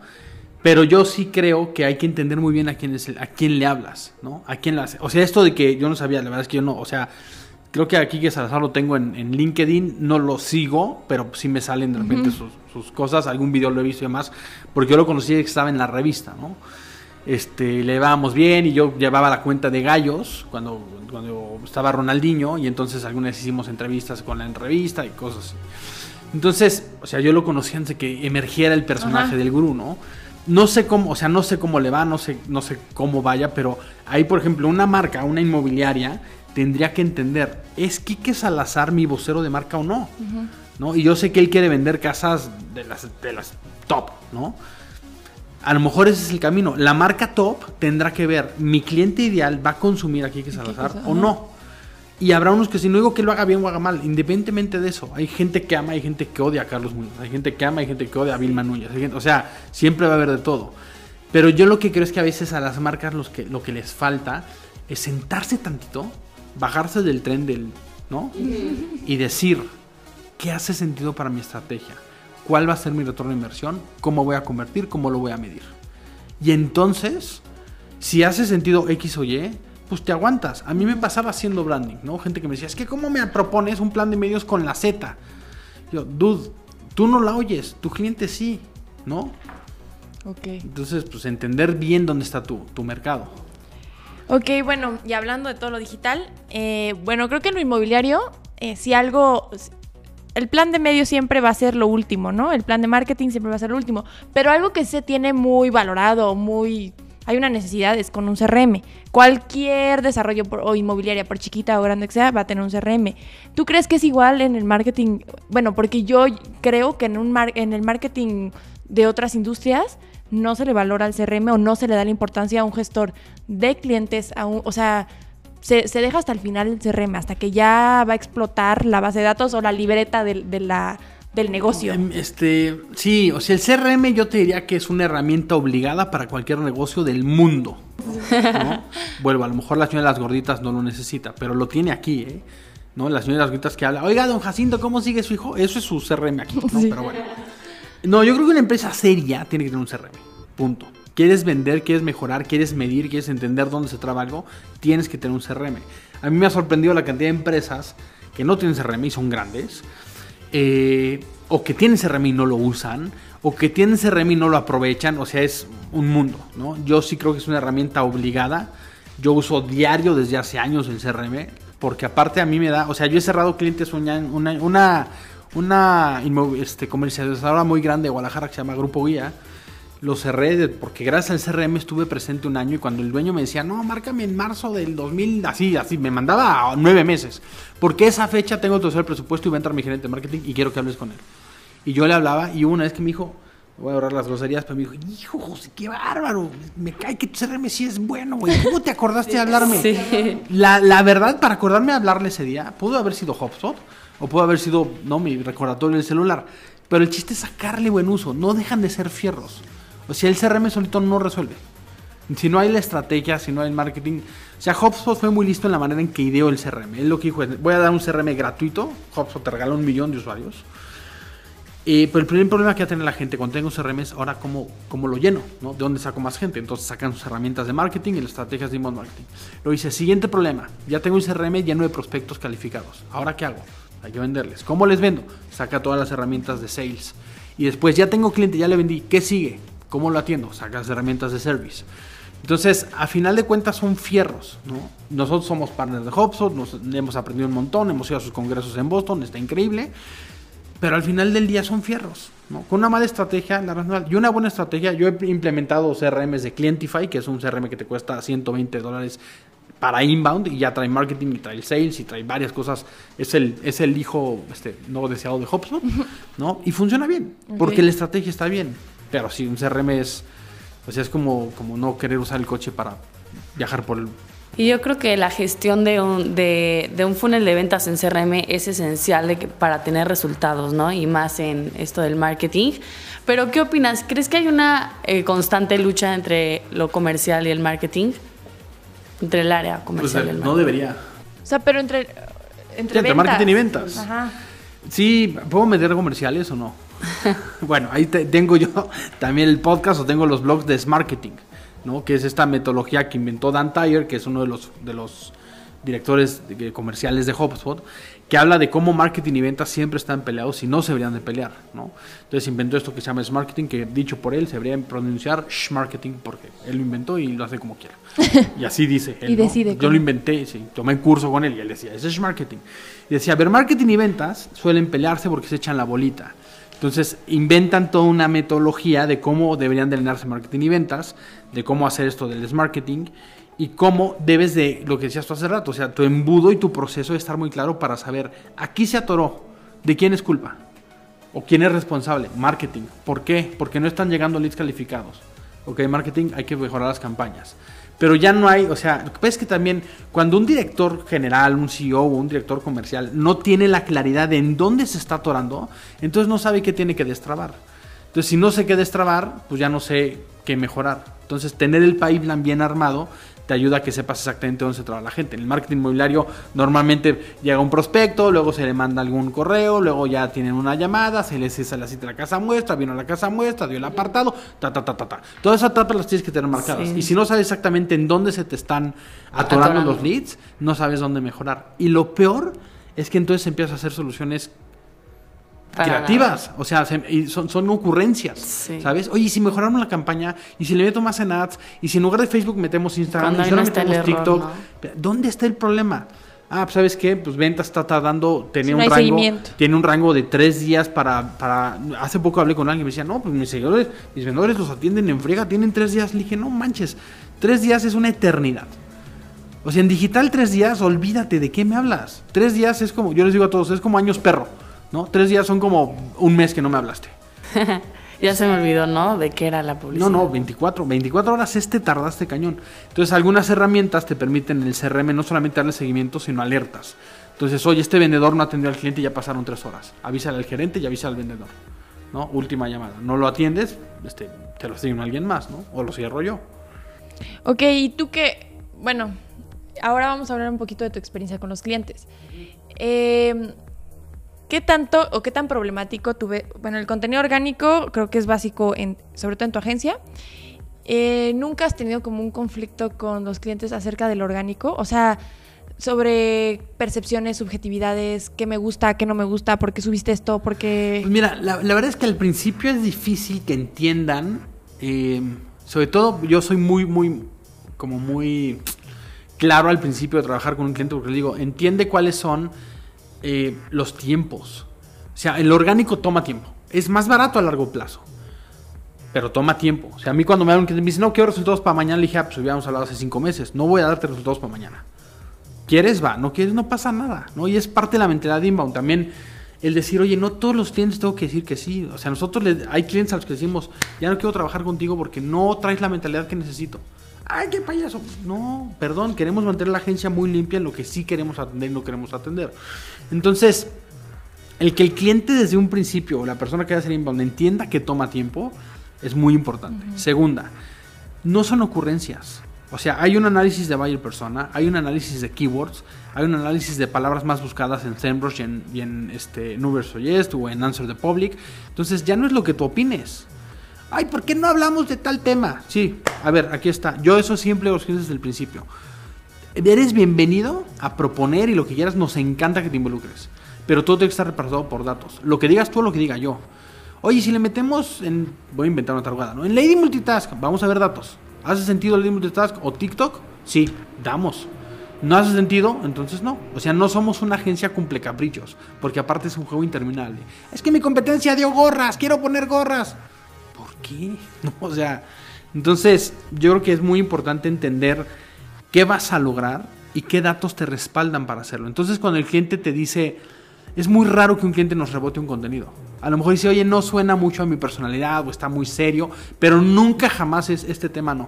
Pero yo sí creo que hay que entender muy bien a quién, es el- a quién le hablas, ¿no? A quién le hace. O sea, esto de que yo no sabía, la verdad es que yo no, o sea, creo que aquí que Salazar lo tengo en, en LinkedIn, no lo sigo, pero sí me salen de repente sus, sus cosas, algún video lo he visto y demás, porque yo lo conocí que estaba en la revista, ¿no? Este, le llevábamos bien y yo llevaba la cuenta de gallos cuando, cuando estaba Ronaldinho y entonces algunas hicimos entrevistas con la revista y cosas así. Entonces, o sea, yo lo conocí antes de que emergiera el personaje del gurú, ¿no? No sé cómo, o sea, no sé cómo le va, no sé, no sé cómo vaya, pero ahí, por ejemplo, una marca, una inmobiliaria, tendría que entender, ¿es Quique Salazar mi vocero de marca o no? ¿No? Y yo sé que él quiere vender casas de las, de las top, ¿no? A lo mejor ese es el camino. La marca top tendrá que ver, mi cliente ideal va a consumir a Quique Salazar o no. Y habrá unos que si no digo que lo haga bien o haga mal, independientemente de eso. Hay gente que ama, hay gente que odia a Carlos Muñoz, hay gente que ama, hay gente que odia a Vilma Núñez. gente- o sea, siempre va a haber de todo. Pero yo lo que creo es que a veces a las marcas los que, lo que les falta es sentarse tantito, bajarse del tren del, ¿no? Y decir, ¿qué hace sentido para mi estrategia? ¿Cuál va a ser mi retorno de inversión? ¿Cómo voy a convertir? ¿Cómo lo voy a medir? Y entonces, si hace sentido X o Y, pues te aguantas. A mí me pasaba haciendo branding, ¿no? Gente que me decía, es que ¿cómo me propones un plan de medios con la Z? Yo, dude, tú no la oyes, tu cliente sí, ¿no? Ok. Entonces, pues entender bien dónde está tu, tu mercado. Ok, bueno, y hablando de todo lo digital, eh, bueno, creo que en lo inmobiliario, eh, si algo, el plan de medio siempre va a ser lo último, ¿no? El plan de marketing siempre va a ser lo último, pero algo que se tiene muy valorado, muy, hay una necesidad es con un CRM. Cualquier desarrollo por- o inmobiliaria, por chiquita o grande que sea, va a tener un CRM. ¿Tú crees que es igual en el marketing? Bueno, porque yo creo que en, un mar- en el marketing de otras industrias no se le valora al CRM o no se le da la importancia a un gestor de clientes, a un- o sea, se, se deja hasta el final el CRM, hasta que ya va a explotar la base de datos o la libreta del, de la, del negocio. Em, Este, sí, o sea, el CRM yo te diría que es una herramienta obligada para cualquier negocio del mundo. ¿no? Vuelvo, a lo mejor la señora de las gorditas no lo necesita, pero lo tiene aquí, ¿eh? ¿No? La señora de las gorditas que habla, oiga, don Jacinto, ¿cómo sigue su hijo? Eso es su CRM aquí, ¿no? Pero bueno. No, yo creo que una empresa seria tiene que tener un CRM. Punto. Quieres vender, quieres mejorar, quieres medir, quieres entender dónde se traba algo, tienes que tener un CRM. A mí me ha sorprendido la cantidad de empresas que no tienen CRM y son grandes, eh, o que tienen CRM y no lo usan, o que tienen CRM y no lo aprovechan, o sea, es un mundo, ¿no? Yo sí creo que es una herramienta obligada. Yo uso diario desde hace años el CRM, porque aparte a mí me da, o sea, yo he cerrado clientes una, una este, comercializadora muy grande de Guadalajara que se llama Grupo Guía. Lo cerré porque gracias al CRM estuve presente un año y cuando el dueño me decía, no, márcame en marzo del 2000, así, así, me mandaba a nueve meses. Porque esa fecha tengo que hacer el presupuesto y va a entrar mi gerente de marketing y quiero que hables con él. Y yo le hablaba y una vez que me dijo, voy a ahorrar las groserías, pero me dijo, hijo, José, qué bárbaro, me cae que tu CRM sí es bueno, güey. ¿Cómo te acordaste de hablarme? Sí. La, la verdad, para acordarme de hablarle ese día, pudo haber sido HubSpot o pudo haber sido, no, mi recordatorio del celular. Pero el chiste es sacarle buen uso, no dejan de ser fierros. O sea, el CRM solito no resuelve. Si no hay la estrategia, si no hay el marketing. O sea, HubSpot fue muy listo en la manera en que ideó el CRM. Él lo que dijo es, voy a dar un CRM gratuito. HubSpot te regala un millón de usuarios. Eh, pero el primer problema que va a tener la gente cuando tenga un CRM es ahora cómo, cómo lo lleno, ¿no? ¿De dónde saco más gente? Entonces sacan sus herramientas de marketing y las estrategias de inbound marketing. Lo dice, siguiente problema, ya tengo un CRM lleno de prospectos calificados. ¿Ahora qué hago? Hay que venderles. ¿Cómo les vendo? Saca todas las herramientas de sales. Y después ya tengo cliente, ya le vendí. ¿Qué sigue? ¿Cómo lo atiendo? Saca las herramientas de service. Entonces, a final de cuentas son fierros, ¿no? Nosotros somos partners de HubSpot, nos hemos aprendido un montón, hemos ido a sus congresos en Boston, está increíble. Pero al final del día son fierros, ¿no? Con una mala estrategia, la verdad, y una buena estrategia, yo he implementado CRMs de Clientify, que es un CRM que te cuesta 120 dólares para inbound y ya trae marketing y trae sales y trae varias cosas. Es el, es el hijo este, no deseado de HubSpot, ¿no? Y funciona bien, porque Ok. la estrategia está bien. Pero si un CRM es, o sea, es como, como no querer usar el coche para viajar por el... Y yo creo que la gestión de un, de, de un funnel de ventas en CRM es esencial de que- para tener resultados, ¿no? Y más en esto del marketing. Pero, ¿qué opinas? ¿Crees que hay una eh, constante lucha entre lo comercial y el marketing? Entre el área Pues, comercial y el no debería. O sea, pero entre. Entre, marketing y ventas. Ajá. Sí, ¿puedo meter comerciales o no? bueno, ahí te- tengo yo también el podcast o tengo los blogs de Marketing, ¿no? Que es esta metodología que inventó Dan Tyler, que es uno de los, de los directores de- comerciales de HubSpot, que habla de cómo marketing y ventas siempre están peleados y no se deberían de pelear, ¿no? Entonces inventó esto que se llama Marketing, que dicho por él se debería pronunciar Marketing porque él lo inventó y lo hace como quiera. Y así dice él, Y ¿no? decide Yo cómo. lo inventé, sí, tomé un curso con él y él decía, ese es marketing. Y decía, a ver, marketing y ventas suelen pelearse porque se echan la bolita. Entonces inventan toda una metodología de cómo deberían de alinearse marketing y ventas, de cómo hacer esto del marketing y cómo debes de, lo que decías tú hace rato, o sea, tu embudo y tu proceso de estar muy claro para saber, aquí se atoró, ¿de quién es culpa? ¿O quién es responsable? Marketing. ¿Por qué? Porque no están llegando leads calificados. Ok, marketing, hay que mejorar las campañas. Pero ya no hay, o sea, lo que pasa también cuando un director general, un CEO un director comercial no tiene la claridad de en dónde se está atorando, entonces no sabe qué tiene que destrabar. Entonces, si no sé qué destrabar, pues ya no sé qué mejorar. Entonces, tener el pipeline bien armado te ayuda a que sepas exactamente dónde se traba la gente. En el marketing inmobiliario normalmente llega un prospecto, luego se le manda algún correo, luego ya tienen una llamada, se les hace la cita a la casa muestra, vino a la casa muestra, dio el apartado, ta, ta, ta, ta, ta. Todas esas etapas las tienes que tener marcadas. Sí. Y si no sabes exactamente en dónde se te están atorando, Atorando. los leads, no sabes dónde mejorar. Y lo peor es que entonces empiezas a hacer soluciones Para creativas, o sea, se- y son, son ocurrencias, Sí. ¿sabes? Oye, ¿y si mejoramos la campaña, y si le meto más en ads, y si en lugar de Facebook metemos Instagram, Cuando y si no está metemos error, TikTok, ¿dónde está el problema? Ah, pues ¿sabes qué? Pues ventas está tardando, tenía Sí, no un rango, tiene un rango de tres días para, para, hace poco hablé con alguien y me decía, no, pues mis seguidores, mis vendedores los atienden en friega, tienen tres días, le dije, no manches, tres días es una eternidad. O sea, en digital tres días, olvídate, ¿de qué me hablas? Tres días es como, yo les digo a todos, es como años perro, ¿no? Tres días son como un mes que no me hablaste. Ya se me olvidó, ¿no? De qué era la publicidad. No, no, 24, 24 horas este tardaste cañón. Entonces, algunas herramientas te permiten en el CRM no solamente darle seguimiento, sino alertas. Entonces, oye, este vendedor no atendió al cliente y ya pasaron tres horas. Avísale al gerente y avísale al vendedor. ¿No? Última llamada. No lo atiendes, este, te lo asigno a alguien más, ¿no? O lo cierro yo. Ok, y tú qué. Bueno, ahora vamos a hablar un poquito de tu experiencia con los clientes. Eh, ¿Qué tanto o qué tan problemático tuve? Bueno, el contenido orgánico creo que es básico, en, sobre todo en tu agencia. Eh, ¿Nunca has tenido como un conflicto con los clientes acerca del orgánico? O sea, sobre percepciones, subjetividades, qué me gusta, qué no me gusta, por qué subiste esto, por qué... Pues mira, la, verdad es que al principio es difícil que entiendan. eh, sobre todo, yo soy muy, muy, como muy claro al principio de trabajar con un cliente porque le digo, entiende cuáles son eh, los tiempos. O sea, el orgánico toma tiempo. Es más barato a largo plazo. Pero toma tiempo. O sea, a mí cuando me hablan que me dicen, no, quiero resultados para mañana, le dije, ah, pues habíamos hablado hace cinco meses. No voy a darte resultados para mañana. ¿Quieres? Va. No quieres, no pasa nada. ¿no? Y es parte de la mentalidad de inbound. También el decir, oye, no todos los clientes tengo que decir que sí. O sea, nosotros le- hay clientes a los que decimos, ya no quiero trabajar contigo porque no traes la mentalidad que necesito. Ay, qué payaso. No, perdón, queremos mantener la agencia muy limpia en lo que sí queremos atender y no queremos atender. Entonces, el que el cliente desde un principio o la persona que va a hacer inbound entienda que toma tiempo es muy importante. Segunda, no son ocurrencias. O sea, hay un análisis de buyer persona, hay un análisis de keywords, hay un análisis de palabras más buscadas en SEMrush y en, y en este, Numersuggest o en Answer the Public. Entonces ya no es lo que tú opines. Ay, ¿por qué no hablamos de tal tema? Sí, a ver, aquí está. Yo eso siempre lo escribo desde el principio. Eres bienvenido a proponer y lo que quieras, nos encanta que te involucres. Pero todo tiene que estar repartido por datos. Lo que digas tú o lo que diga yo. Oye, si le metemos en. Voy a inventar una tarugada, ¿no? En Lady Multitask, vamos a ver datos. ¿Hace sentido Lady Multitask o TikTok? Sí, damos. ¿No hace sentido? Entonces no. O sea, no somos una agencia cumple caprichos. Porque aparte es un juego interminable. Es que mi competencia dio gorras, quiero poner gorras. ¿Por qué? No, o sea, entonces yo creo que es muy importante entender qué vas a lograr y qué datos te respaldan para hacerlo. Entonces cuando el cliente te dice, es muy raro que un cliente nos rebote un contenido. A lo mejor dice, oye, no suena mucho a mi personalidad o está muy serio, pero nunca jamás es este tema no.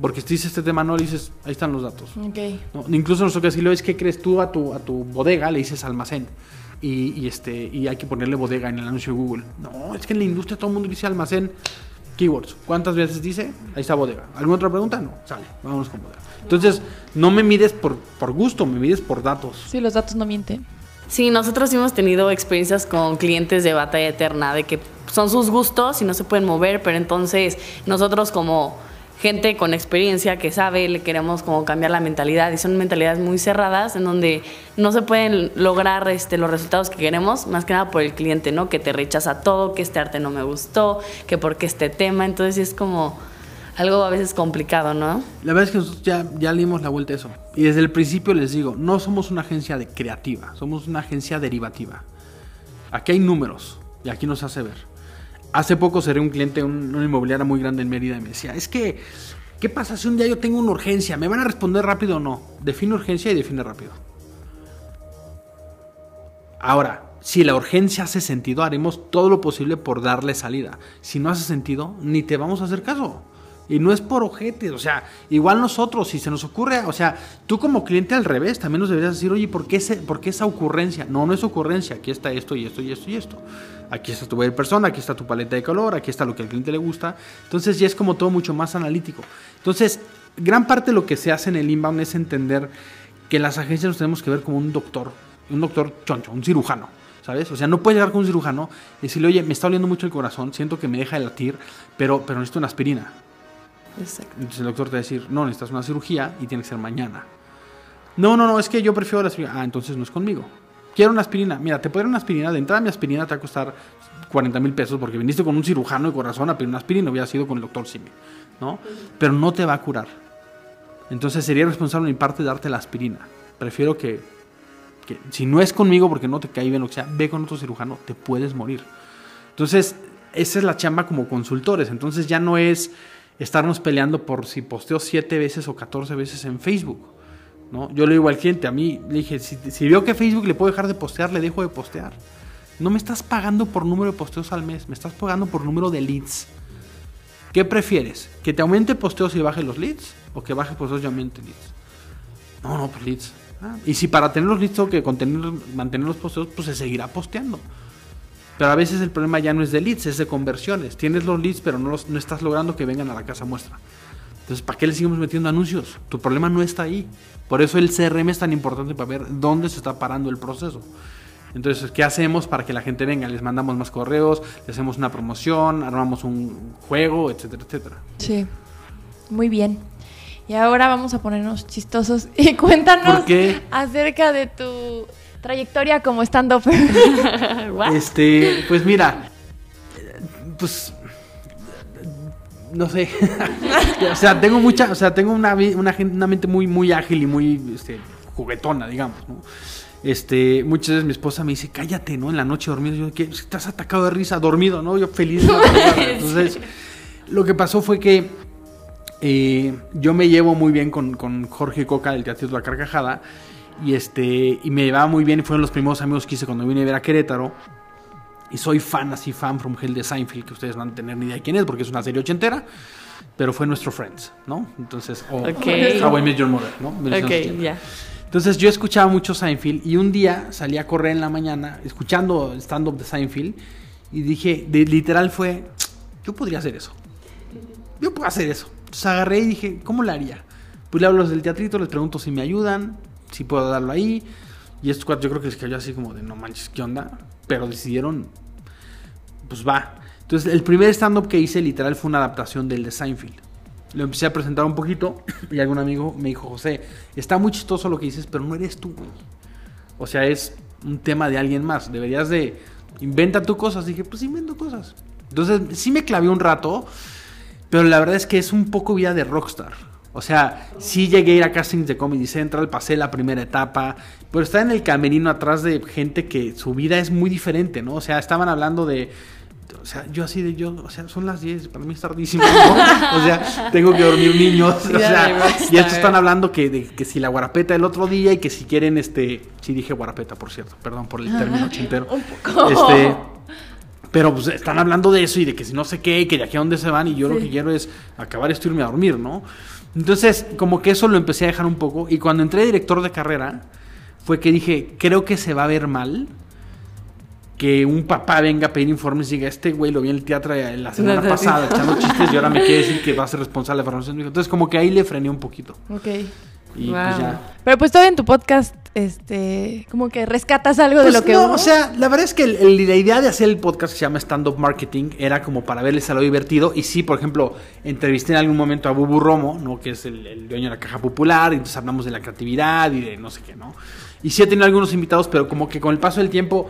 Porque si dices este tema no, le dices, ahí están los datos. Ok. ¿no? Incluso nosotros que decirlo es que crees tú a tu, a tu bodega, le dices almacén. Y, y este, y hay que ponerle bodega en el anuncio de Google. No, es que en la industria todo el mundo dice almacén. Keywords. ¿Cuántas veces dice? Ahí está bodega. ¿Alguna otra pregunta? No. Sale. Vámonos con bodega. Entonces, no me mides por, por gusto, me mides por datos. Sí, los datos no mienten. Sí, nosotros hemos tenido experiencias con clientes de batalla eterna, de que son sus gustos y no se pueden mover, pero entonces nosotros como gente con experiencia que sabe, le queremos como cambiar la mentalidad y son mentalidades muy cerradas en donde no se pueden lograr este, los resultados que queremos, más que nada por el cliente, ¿no? Que te rechaza todo, que este arte no me gustó, que porque este tema, entonces es como algo a veces complicado, ¿no? La verdad es que nosotros ya, ya le dimos la vuelta a eso. Y desde el principio les digo, no somos una agencia de creativa, somos una agencia derivativa. Aquí hay números y aquí nos hace ver. Hace poco seré un cliente, un, una inmobiliaria muy grande en Mérida y me decía, es que, ¿qué pasa si un día yo tengo una urgencia? ¿Me van a responder rápido o no? Define urgencia y define rápido. Ahora, si la urgencia hace sentido, haremos todo lo posible por darle salida. Si no hace sentido, ni te vamos a hacer caso. Y no es por ojete, o sea, igual nosotros, si se nos ocurre, o sea, tú como cliente al revés, también nos deberías decir, oye, ¿por qué, ese- por qué esa ocurrencia? No, no es ocurrencia, aquí está esto y esto y esto y esto. Aquí está tu buyer persona, aquí está tu paleta de color, aquí está lo que al cliente le gusta. Entonces ya es como todo mucho más analítico. Entonces, gran parte de lo que se hace en el inbound es entender que las agencias nos tenemos que ver como un doctor, un doctor choncho, un cirujano. ¿Sabes? O sea, no puedes llegar con un cirujano y decirle, oye, me está oliendo mucho el corazón, siento que me deja de latir, pero, pero necesito una aspirina. Exacto. Entonces el doctor te va a decir, no, necesitas una cirugía y tiene que ser mañana. No, no, no, es que yo prefiero la cirugía. Ah, entonces no es conmigo. Quiero una aspirina. Mira, te puedo dar una aspirina. De entrada mi aspirina te va a costar 40 mil pesos porque viniste con un cirujano de corazón a pedir una aspirina. Hubiera sido con el doctor Simi, ¿no? Pero no te va a curar. Entonces sería responsable de mi parte darte la aspirina. Prefiero que, que si no es conmigo porque no te cae bien que sea, ve con otro cirujano, te puedes morir. Entonces, esa es la chamba como consultores. Entonces ya no es estarnos peleando por si posteo 7 veces o 14 veces en Facebook. ¿no? Yo le digo al cliente, a mí le dije, si, si veo que Facebook le puedo dejar de postear, le dejo de postear. No me estás pagando por número de posteos al mes, me estás pagando por número de leads. ¿Qué prefieres? ¿Que te aumente posteos y baje los leads? ¿O que baje posteos y aumente leads? No, no, pues leads. Ah, y si para tener los leads tengo que contener, mantener los posteos, pues se seguirá posteando. Pero a veces el problema ya no es de leads, es de conversiones. Tienes los leads, pero no, los, no estás logrando que vengan a la casa muestra. Entonces, ¿para qué le seguimos metiendo anuncios? Tu problema no está ahí. Por eso el CRM es tan importante para ver dónde se está parando el proceso. Entonces, ¿qué hacemos para que la gente venga? Les mandamos más correos, le hacemos una promoción, armamos un juego, etcétera, etcétera. Sí. Muy bien. Y ahora vamos a ponernos chistosos y cuéntanos acerca de tu trayectoria como stand-up. What? Este, pues mira, pues no sé. o sea, tengo mucha, o sea, tengo una, una, una mente muy, muy ágil y muy este, juguetona, digamos, ¿no? Este, muchas veces mi esposa me dice, cállate, ¿no? En la noche dormido, yo, ¿qué? Estás atacado de risa, dormido, ¿no? Yo feliz. de la vida. Entonces, lo que pasó fue que eh, yo me llevo muy bien con, con Jorge Coca del Teatro de la Carcajada Y este y me llevaba muy bien y fueron los primeros amigos que hice cuando vine a ver a Querétaro. Y soy fan, así fan from Hell de Seinfeld, que ustedes van a tener ni idea de quién es, porque es una serie ochentera. Pero fue nuestro Friends, ¿no? Entonces, o Ok. How I Met Your Mother, ¿no? Entonces yo escuchaba mucho Seinfeld y un día salí a correr en la mañana escuchando stand-up de Seinfeld y dije, de, literal fue, yo podría hacer eso. Yo puedo hacer eso. Entonces agarré y dije, ¿cómo lo haría? Pues le hablo a los del teatrito, les pregunto si me ayudan, si puedo darlo ahí. Y estos cuatro yo creo que les cayó así como de, no manches, ¿qué onda? Pero decidieron, pues va. Entonces el primer stand-up que hice literal fue una adaptación del de Seinfeld. Lo empecé a presentar un poquito y algún amigo me dijo, José, está muy chistoso lo que dices, pero no eres tú, güey. O sea, es un tema de alguien más. Deberías de inventa tú cosas. dije, pues invento cosas. Entonces sí me clavé un rato, pero la verdad es que es un poco vida de rockstar. O sea, sí llegué a ir a castings de Comedy Central, pasé la primera etapa, pero está en el camerino atrás de gente que su vida es muy diferente, ¿no? O sea, estaban hablando de o sea, yo así de yo, o sea, son las 10, para mí es tardísimo, ¿no? O sea, tengo que dormir niños, o sea, y estos están hablando que, de, que si la guarapeta el otro día y que si quieren, este, sí dije guarapeta, por cierto, perdón por el término chintero. Un poco. Este, pero pues están hablando de eso y de que si no sé qué, que de aquí a dónde se van y yo lo que quiero es acabar esto y irme a dormir, ¿no? Entonces, como que eso lo empecé a dejar un poco y cuando entré director de carrera fue que dije, creo que se va a ver mal que un papá venga a pedir informes y diga, este güey lo vi en el teatro la semana No, no, pasada echando chistes y ahora me quiere decir que va a ser responsable de formación. Entonces, como que ahí le frené un poquito. Ok. Y Wow. pues ya. Pero pues todavía en tu podcast, este, como que rescatas algo de Pues lo que no, hubo. o sea, la verdad es que el- el- la idea de hacer el podcast que se llama Stand Up Marketing era como para verles algo divertido. Y sí, por ejemplo, entrevisté en algún momento a Bubu Romo, ¿no? Que es el, el dueño de la caja popular. Y entonces hablamos de la creatividad y de no sé qué, ¿no? Y sí he tenido algunos invitados, pero como que con el paso del tiempo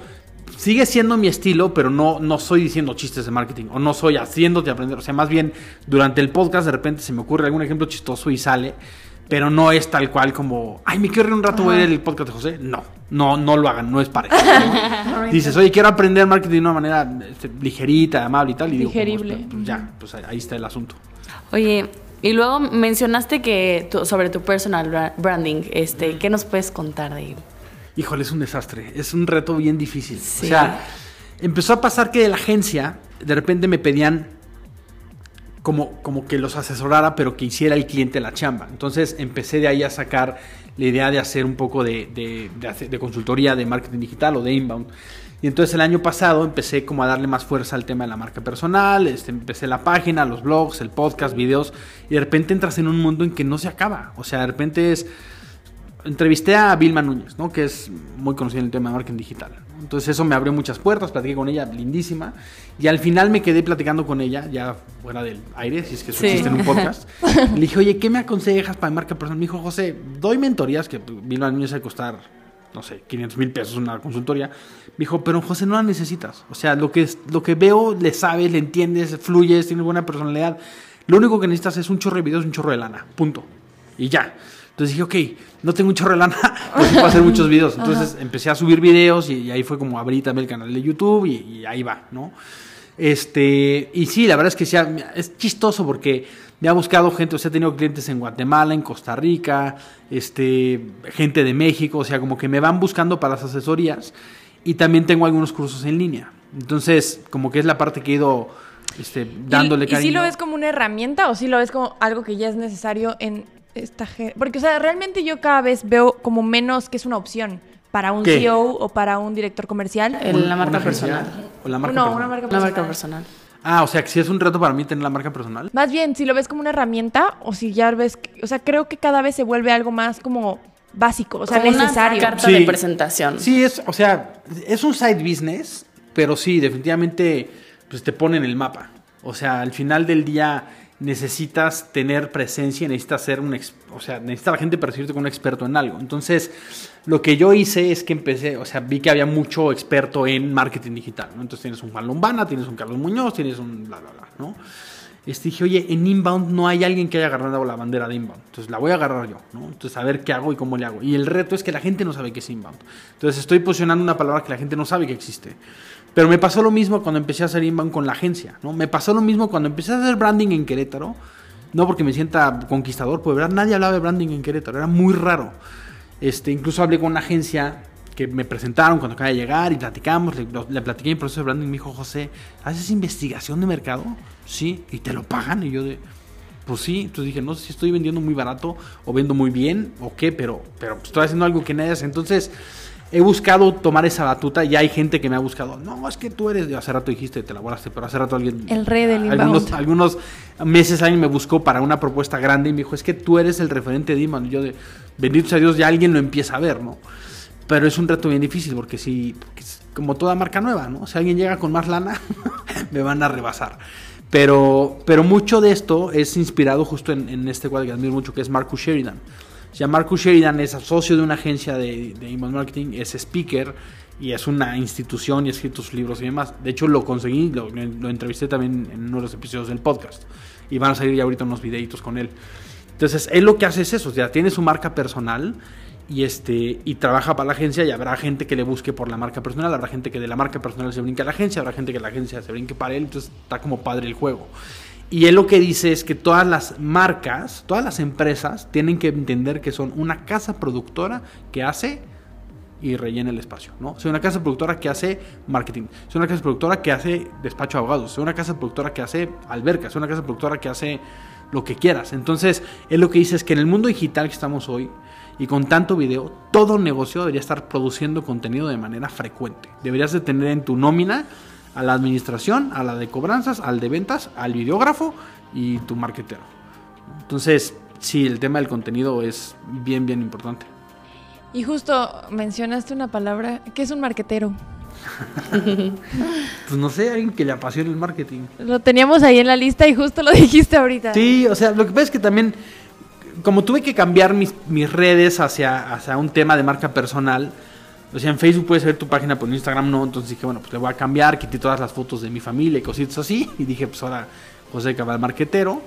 sigue siendo mi estilo, pero no, no soy diciendo chistes de marketing. O no soy haciéndote aprender. O sea, más bien durante el podcast de repente se me ocurre algún ejemplo chistoso y sale. Pero no es tal cual como, ay, me quiero reír un rato, voy a ver el podcast de José. No, no, no lo hagan, no es para eso. ¿no? Dices, oye, quiero aprender marketing de una manera este, ligerita, amable y tal. Y digo, Digerible. pues, pues, ya, pues ahí está el asunto. Oye, y luego mencionaste que tu- sobre tu personal bra- branding, este, ¿qué nos puedes contar de él? Híjole, es un desastre. Es un reto bien difícil. Sí. O sea, empezó a pasar que de la agencia, de repente me pedían como, como que los asesorara, pero que hiciera el cliente la chamba. Entonces empecé de ahí a sacar la idea de hacer un poco de, de, consultoría de marketing digital o de inbound. Y entonces el año pasado empecé como a darle más fuerza al tema de la marca personal, este, empecé la página, los blogs, el podcast, videos, y de repente entras en un mundo en que no se acaba. O sea, de repente es entrevisté a Vilma Núñez, ¿no? Que es muy conocida en el tema de marketing digital. Entonces eso me abrió muchas puertas, platiqué con ella, lindísima. Y al final me quedé platicando con ella, ya fuera del aire, si es que eso Sí. existe en un podcast. Le dije, oye, ¿qué me aconsejas para marca personal? Me dijo, José, doy mentorías, que Vilma Núñez va a costar, no sé, 500 mil pesos una consultoría. Me dijo, pero José, no la necesitas. O sea, lo que, lo que veo, le sabes, le entiendes, fluyes, tienes buena personalidad. Lo único que necesitas es un chorro de videos, un chorro de lana. Punto. Y ya. Entonces dije, ok, no tengo un chorro de lana, pero sí puedo hacer muchos videos. Entonces empecé a subir videos y, y ahí fue como abrí también el canal de YouTube y, y ahí va, ¿no? Este, y sí, la verdad es que sí, es chistoso porque me ha buscado gente, o sea, he tenido clientes en Guatemala, en Costa Rica, este, gente de México, o sea, como que me van buscando para las asesorías y también tengo algunos cursos en línea. Entonces, como que es la parte que he ido este, dándole ¿Y, cariño. ¿Y si lo ves como una herramienta o si lo ves como algo que ya es necesario en esta? Porque, o sea, realmente yo cada vez veo como menos que es una opción para un ¿Qué? CEO o para un director comercial. El- Un- la marca una personal. O la marca no, personal. una marca La personal. marca personal. Ah, o sea, que si es un reto para mí tener la marca personal. Más bien, si lo ves como una herramienta o si ya ves, que- o sea, creo que cada vez se vuelve algo más como básico, o sea, Como una necesario. carta Sí. de presentación. Sí, es, o sea, es un side business, pero sí, definitivamente pues te pone en el mapa. O sea, al final del día necesitas tener presencia, y necesitas ser un, o sea, necesita la gente percibirte como un experto en algo. Entonces, lo que yo hice es que empecé, o sea, vi que había mucho experto en marketing digital, ¿no? Entonces tienes un Juan Lombana, tienes un Carlos Muñoz, tienes un bla, bla, bla, ¿no? Este, dije, oye, en inbound no hay alguien que haya agarrado la bandera de inbound. Entonces la voy a agarrar yo, ¿no? Entonces a ver qué hago y cómo le hago. Y el reto es que la gente no sabe qué es inbound. Entonces estoy posicionando una palabra que la gente no sabe que existe. Pero me pasó lo mismo cuando empecé a hacer inbound con la agencia, ¿no? Me pasó lo mismo cuando empecé a hacer branding en Querétaro. No porque me sienta conquistador, pues verdad nadie hablaba de branding en Querétaro, era muy raro. Este, incluso hablé con una agencia que me presentaron cuando acaba de llegar y platicamos, le, le platiqué mi proceso de branding me dijo, José, ¿haces investigación de mercado? Sí, y te lo pagan. Y yo de, pues sí, entonces dije, no sé si estoy vendiendo muy barato o vendo muy bien o qué, pero, pero estoy haciendo algo que nadie hace. Entonces he buscado tomar esa batuta y hay gente que me ha buscado. No, es que tú eres, hace rato dijiste, te elaboraste, pero hace rato alguien... El rey del algunos, algunos meses alguien me buscó para una propuesta grande y me dijo, es que tú eres el referente de Iman. Y yo de, bendito sea Dios, ya alguien lo empieza a ver, ¿no? Pero es un reto bien difícil porque si, como toda marca nueva, ¿no? Si alguien llega con más lana, me van a rebasar. Pero, pero mucho de esto es inspirado justo en, este cuadro que admiro mucho, que es Marcus Sheridan. Sea, Marcus Sheridan es socio de una agencia de, de email marketing, es speaker y es una institución y ha escrito sus libros y demás. De hecho, lo conseguí, lo, entrevisté también en uno de los episodios del podcast. Y van a salir ya ahorita unos videitos con él. Entonces, él lo que hace es eso, o sea, tiene su marca personal y este y trabaja para la agencia y habrá gente que le busque por la marca personal, habrá gente que de la marca personal se brinque a la agencia, habrá gente que la agencia se brinque para él, entonces está como padre el juego. Y él lo que dice es que todas las marcas, todas las empresas tienen que entender que son una casa productora que hace y rellena el espacio, ¿no? Soy una casa productora que hace marketing, soy una casa productora que hace despacho de abogados, soy una casa productora que hace albercas, soy una casa productora que hace lo que quieras. Entonces, él lo que dice es que en el mundo digital que estamos hoy, y con tanto video, todo negocio debería estar produciendo contenido de manera frecuente. Deberías de tener en tu nómina a la administración, a la de cobranzas, al de ventas, al videógrafo y tu marketero. Entonces, sí, el tema del contenido es bien, bien importante. Y justo mencionaste una palabra, que es un marquetero? pues no sé, alguien que le apasione el marketing. Lo teníamos ahí en la lista y justo lo dijiste ahorita. Sí, o sea, lo que pasa es que también como tuve que cambiar mis, redes hacia, hacia un tema de marca personal, o sea, en Facebook puedes ver tu página, pero en Instagram no. Entonces dije, bueno, pues le voy a cambiar, quité todas las fotos de mi familia y cositas así. Y dije, pues ahora José Cabal Marquetero.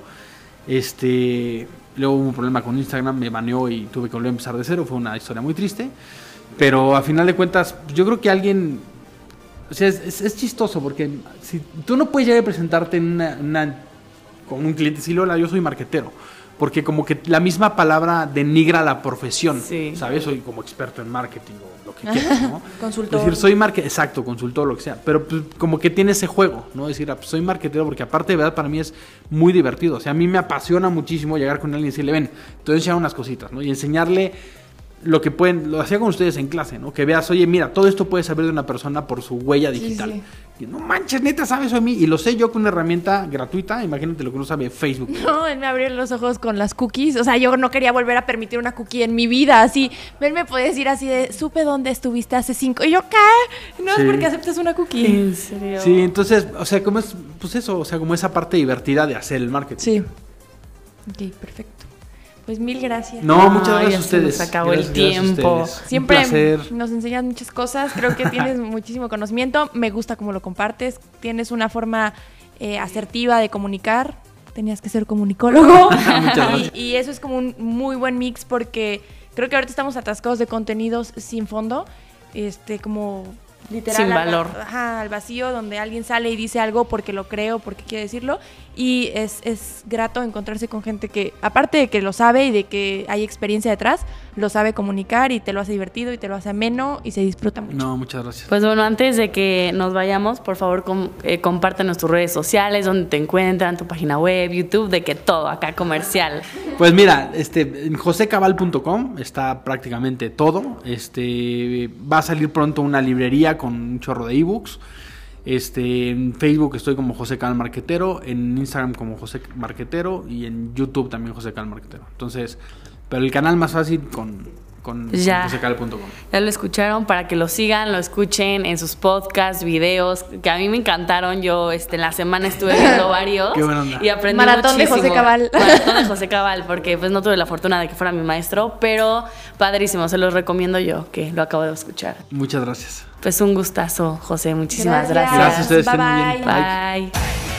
Este, luego hubo un problema con Instagram, me baneó y tuve que volver a empezar de cero. Fue una historia muy triste. Pero a final de cuentas, yo creo que alguien. O sea, es, chistoso porque si tú no puedes llegar a presentarte en una, con un cliente, si hola, yo soy marquetero porque como que la misma palabra denigra la profesión, ¿sabes? Soy como experto en marketing o lo que quieras, ¿no? consultor. Es decir, soy marketer, exacto, consultor, lo que sea, pero pues, como que tiene ese juego, ¿no? Es decir, ah, pues, soy marketero porque aparte de verdad para mí es muy divertido, o sea, a mí me apasiona muchísimo llegar con alguien y decirle, ven, te voy a enseñar unas cositas, ¿no? Y enseñarle lo que pueden, lo hacía con ustedes en clase, ¿no? Que veas, oye, mira, todo esto puede saber de una persona por su huella digital. Y, no manches, neta, sabes eso de mí. Y lo sé yo con una herramienta gratuita. Imagínate lo que no sabe Facebook. No, él me abrió los ojos con las cookies. O sea, yo no quería volver a permitir una cookie en mi vida. Así, él me puede decir así de, supe dónde estuviste hace cinco. Y yo, ¿qué? No es porque aceptes una cookie. ¿En serio? Sí, entonces, o sea, como es, pues eso, o sea, como esa parte divertida de hacer el marketing. Sí. Ok, perfecto. Pues mil gracias. No, muchas gracias a ustedes. Se acabó el tiempo. Siempre nos enseñas muchas cosas. Creo que tienes muchísimo conocimiento. Me gusta cómo lo compartes. Tienes una forma eh, asertiva de comunicar. Tenías que ser comunicólogo. y, y, eso es como un muy buen mix porque creo que ahorita estamos atascados de contenidos sin fondo. Este, como literal sin valor al vacío donde alguien sale y dice algo porque lo creo porque quiere decirlo y es, es grato encontrarse con gente que aparte de que lo sabe y de que hay experiencia detrás lo sabe comunicar y te lo hace divertido y te lo hace ameno y se disfruta mucho. No muchas gracias. Pues bueno antes de que nos vayamos por favor com eh, compártenos tus redes sociales donde te encuentran tu página web YouTube de que todo acá comercial. Pues mira este en josecabal.com está prácticamente todo. Este va a salir pronto una librería con un chorro de ebooks. Este, en Facebook estoy como José Cal Marquetero, en Instagram como José Marquetero y en YouTube también José Cal Marquetero. Entonces, pero el canal más fácil con con ya, Ya lo escucharon para que lo sigan, lo escuchen en sus podcasts, videos, que a mí me encantaron. Yo este, en la semana estuve viendo varios y aprendí Maratón de José Cabal. Maratón de José Cabal, porque pues no tuve la fortuna de que fuera mi maestro, pero padrísimo, se los recomiendo yo, que lo acabo de escuchar. Muchas gracias. Pues un gustazo, José, muchísimas gracias. Gracias, a ustedes. bye. bye.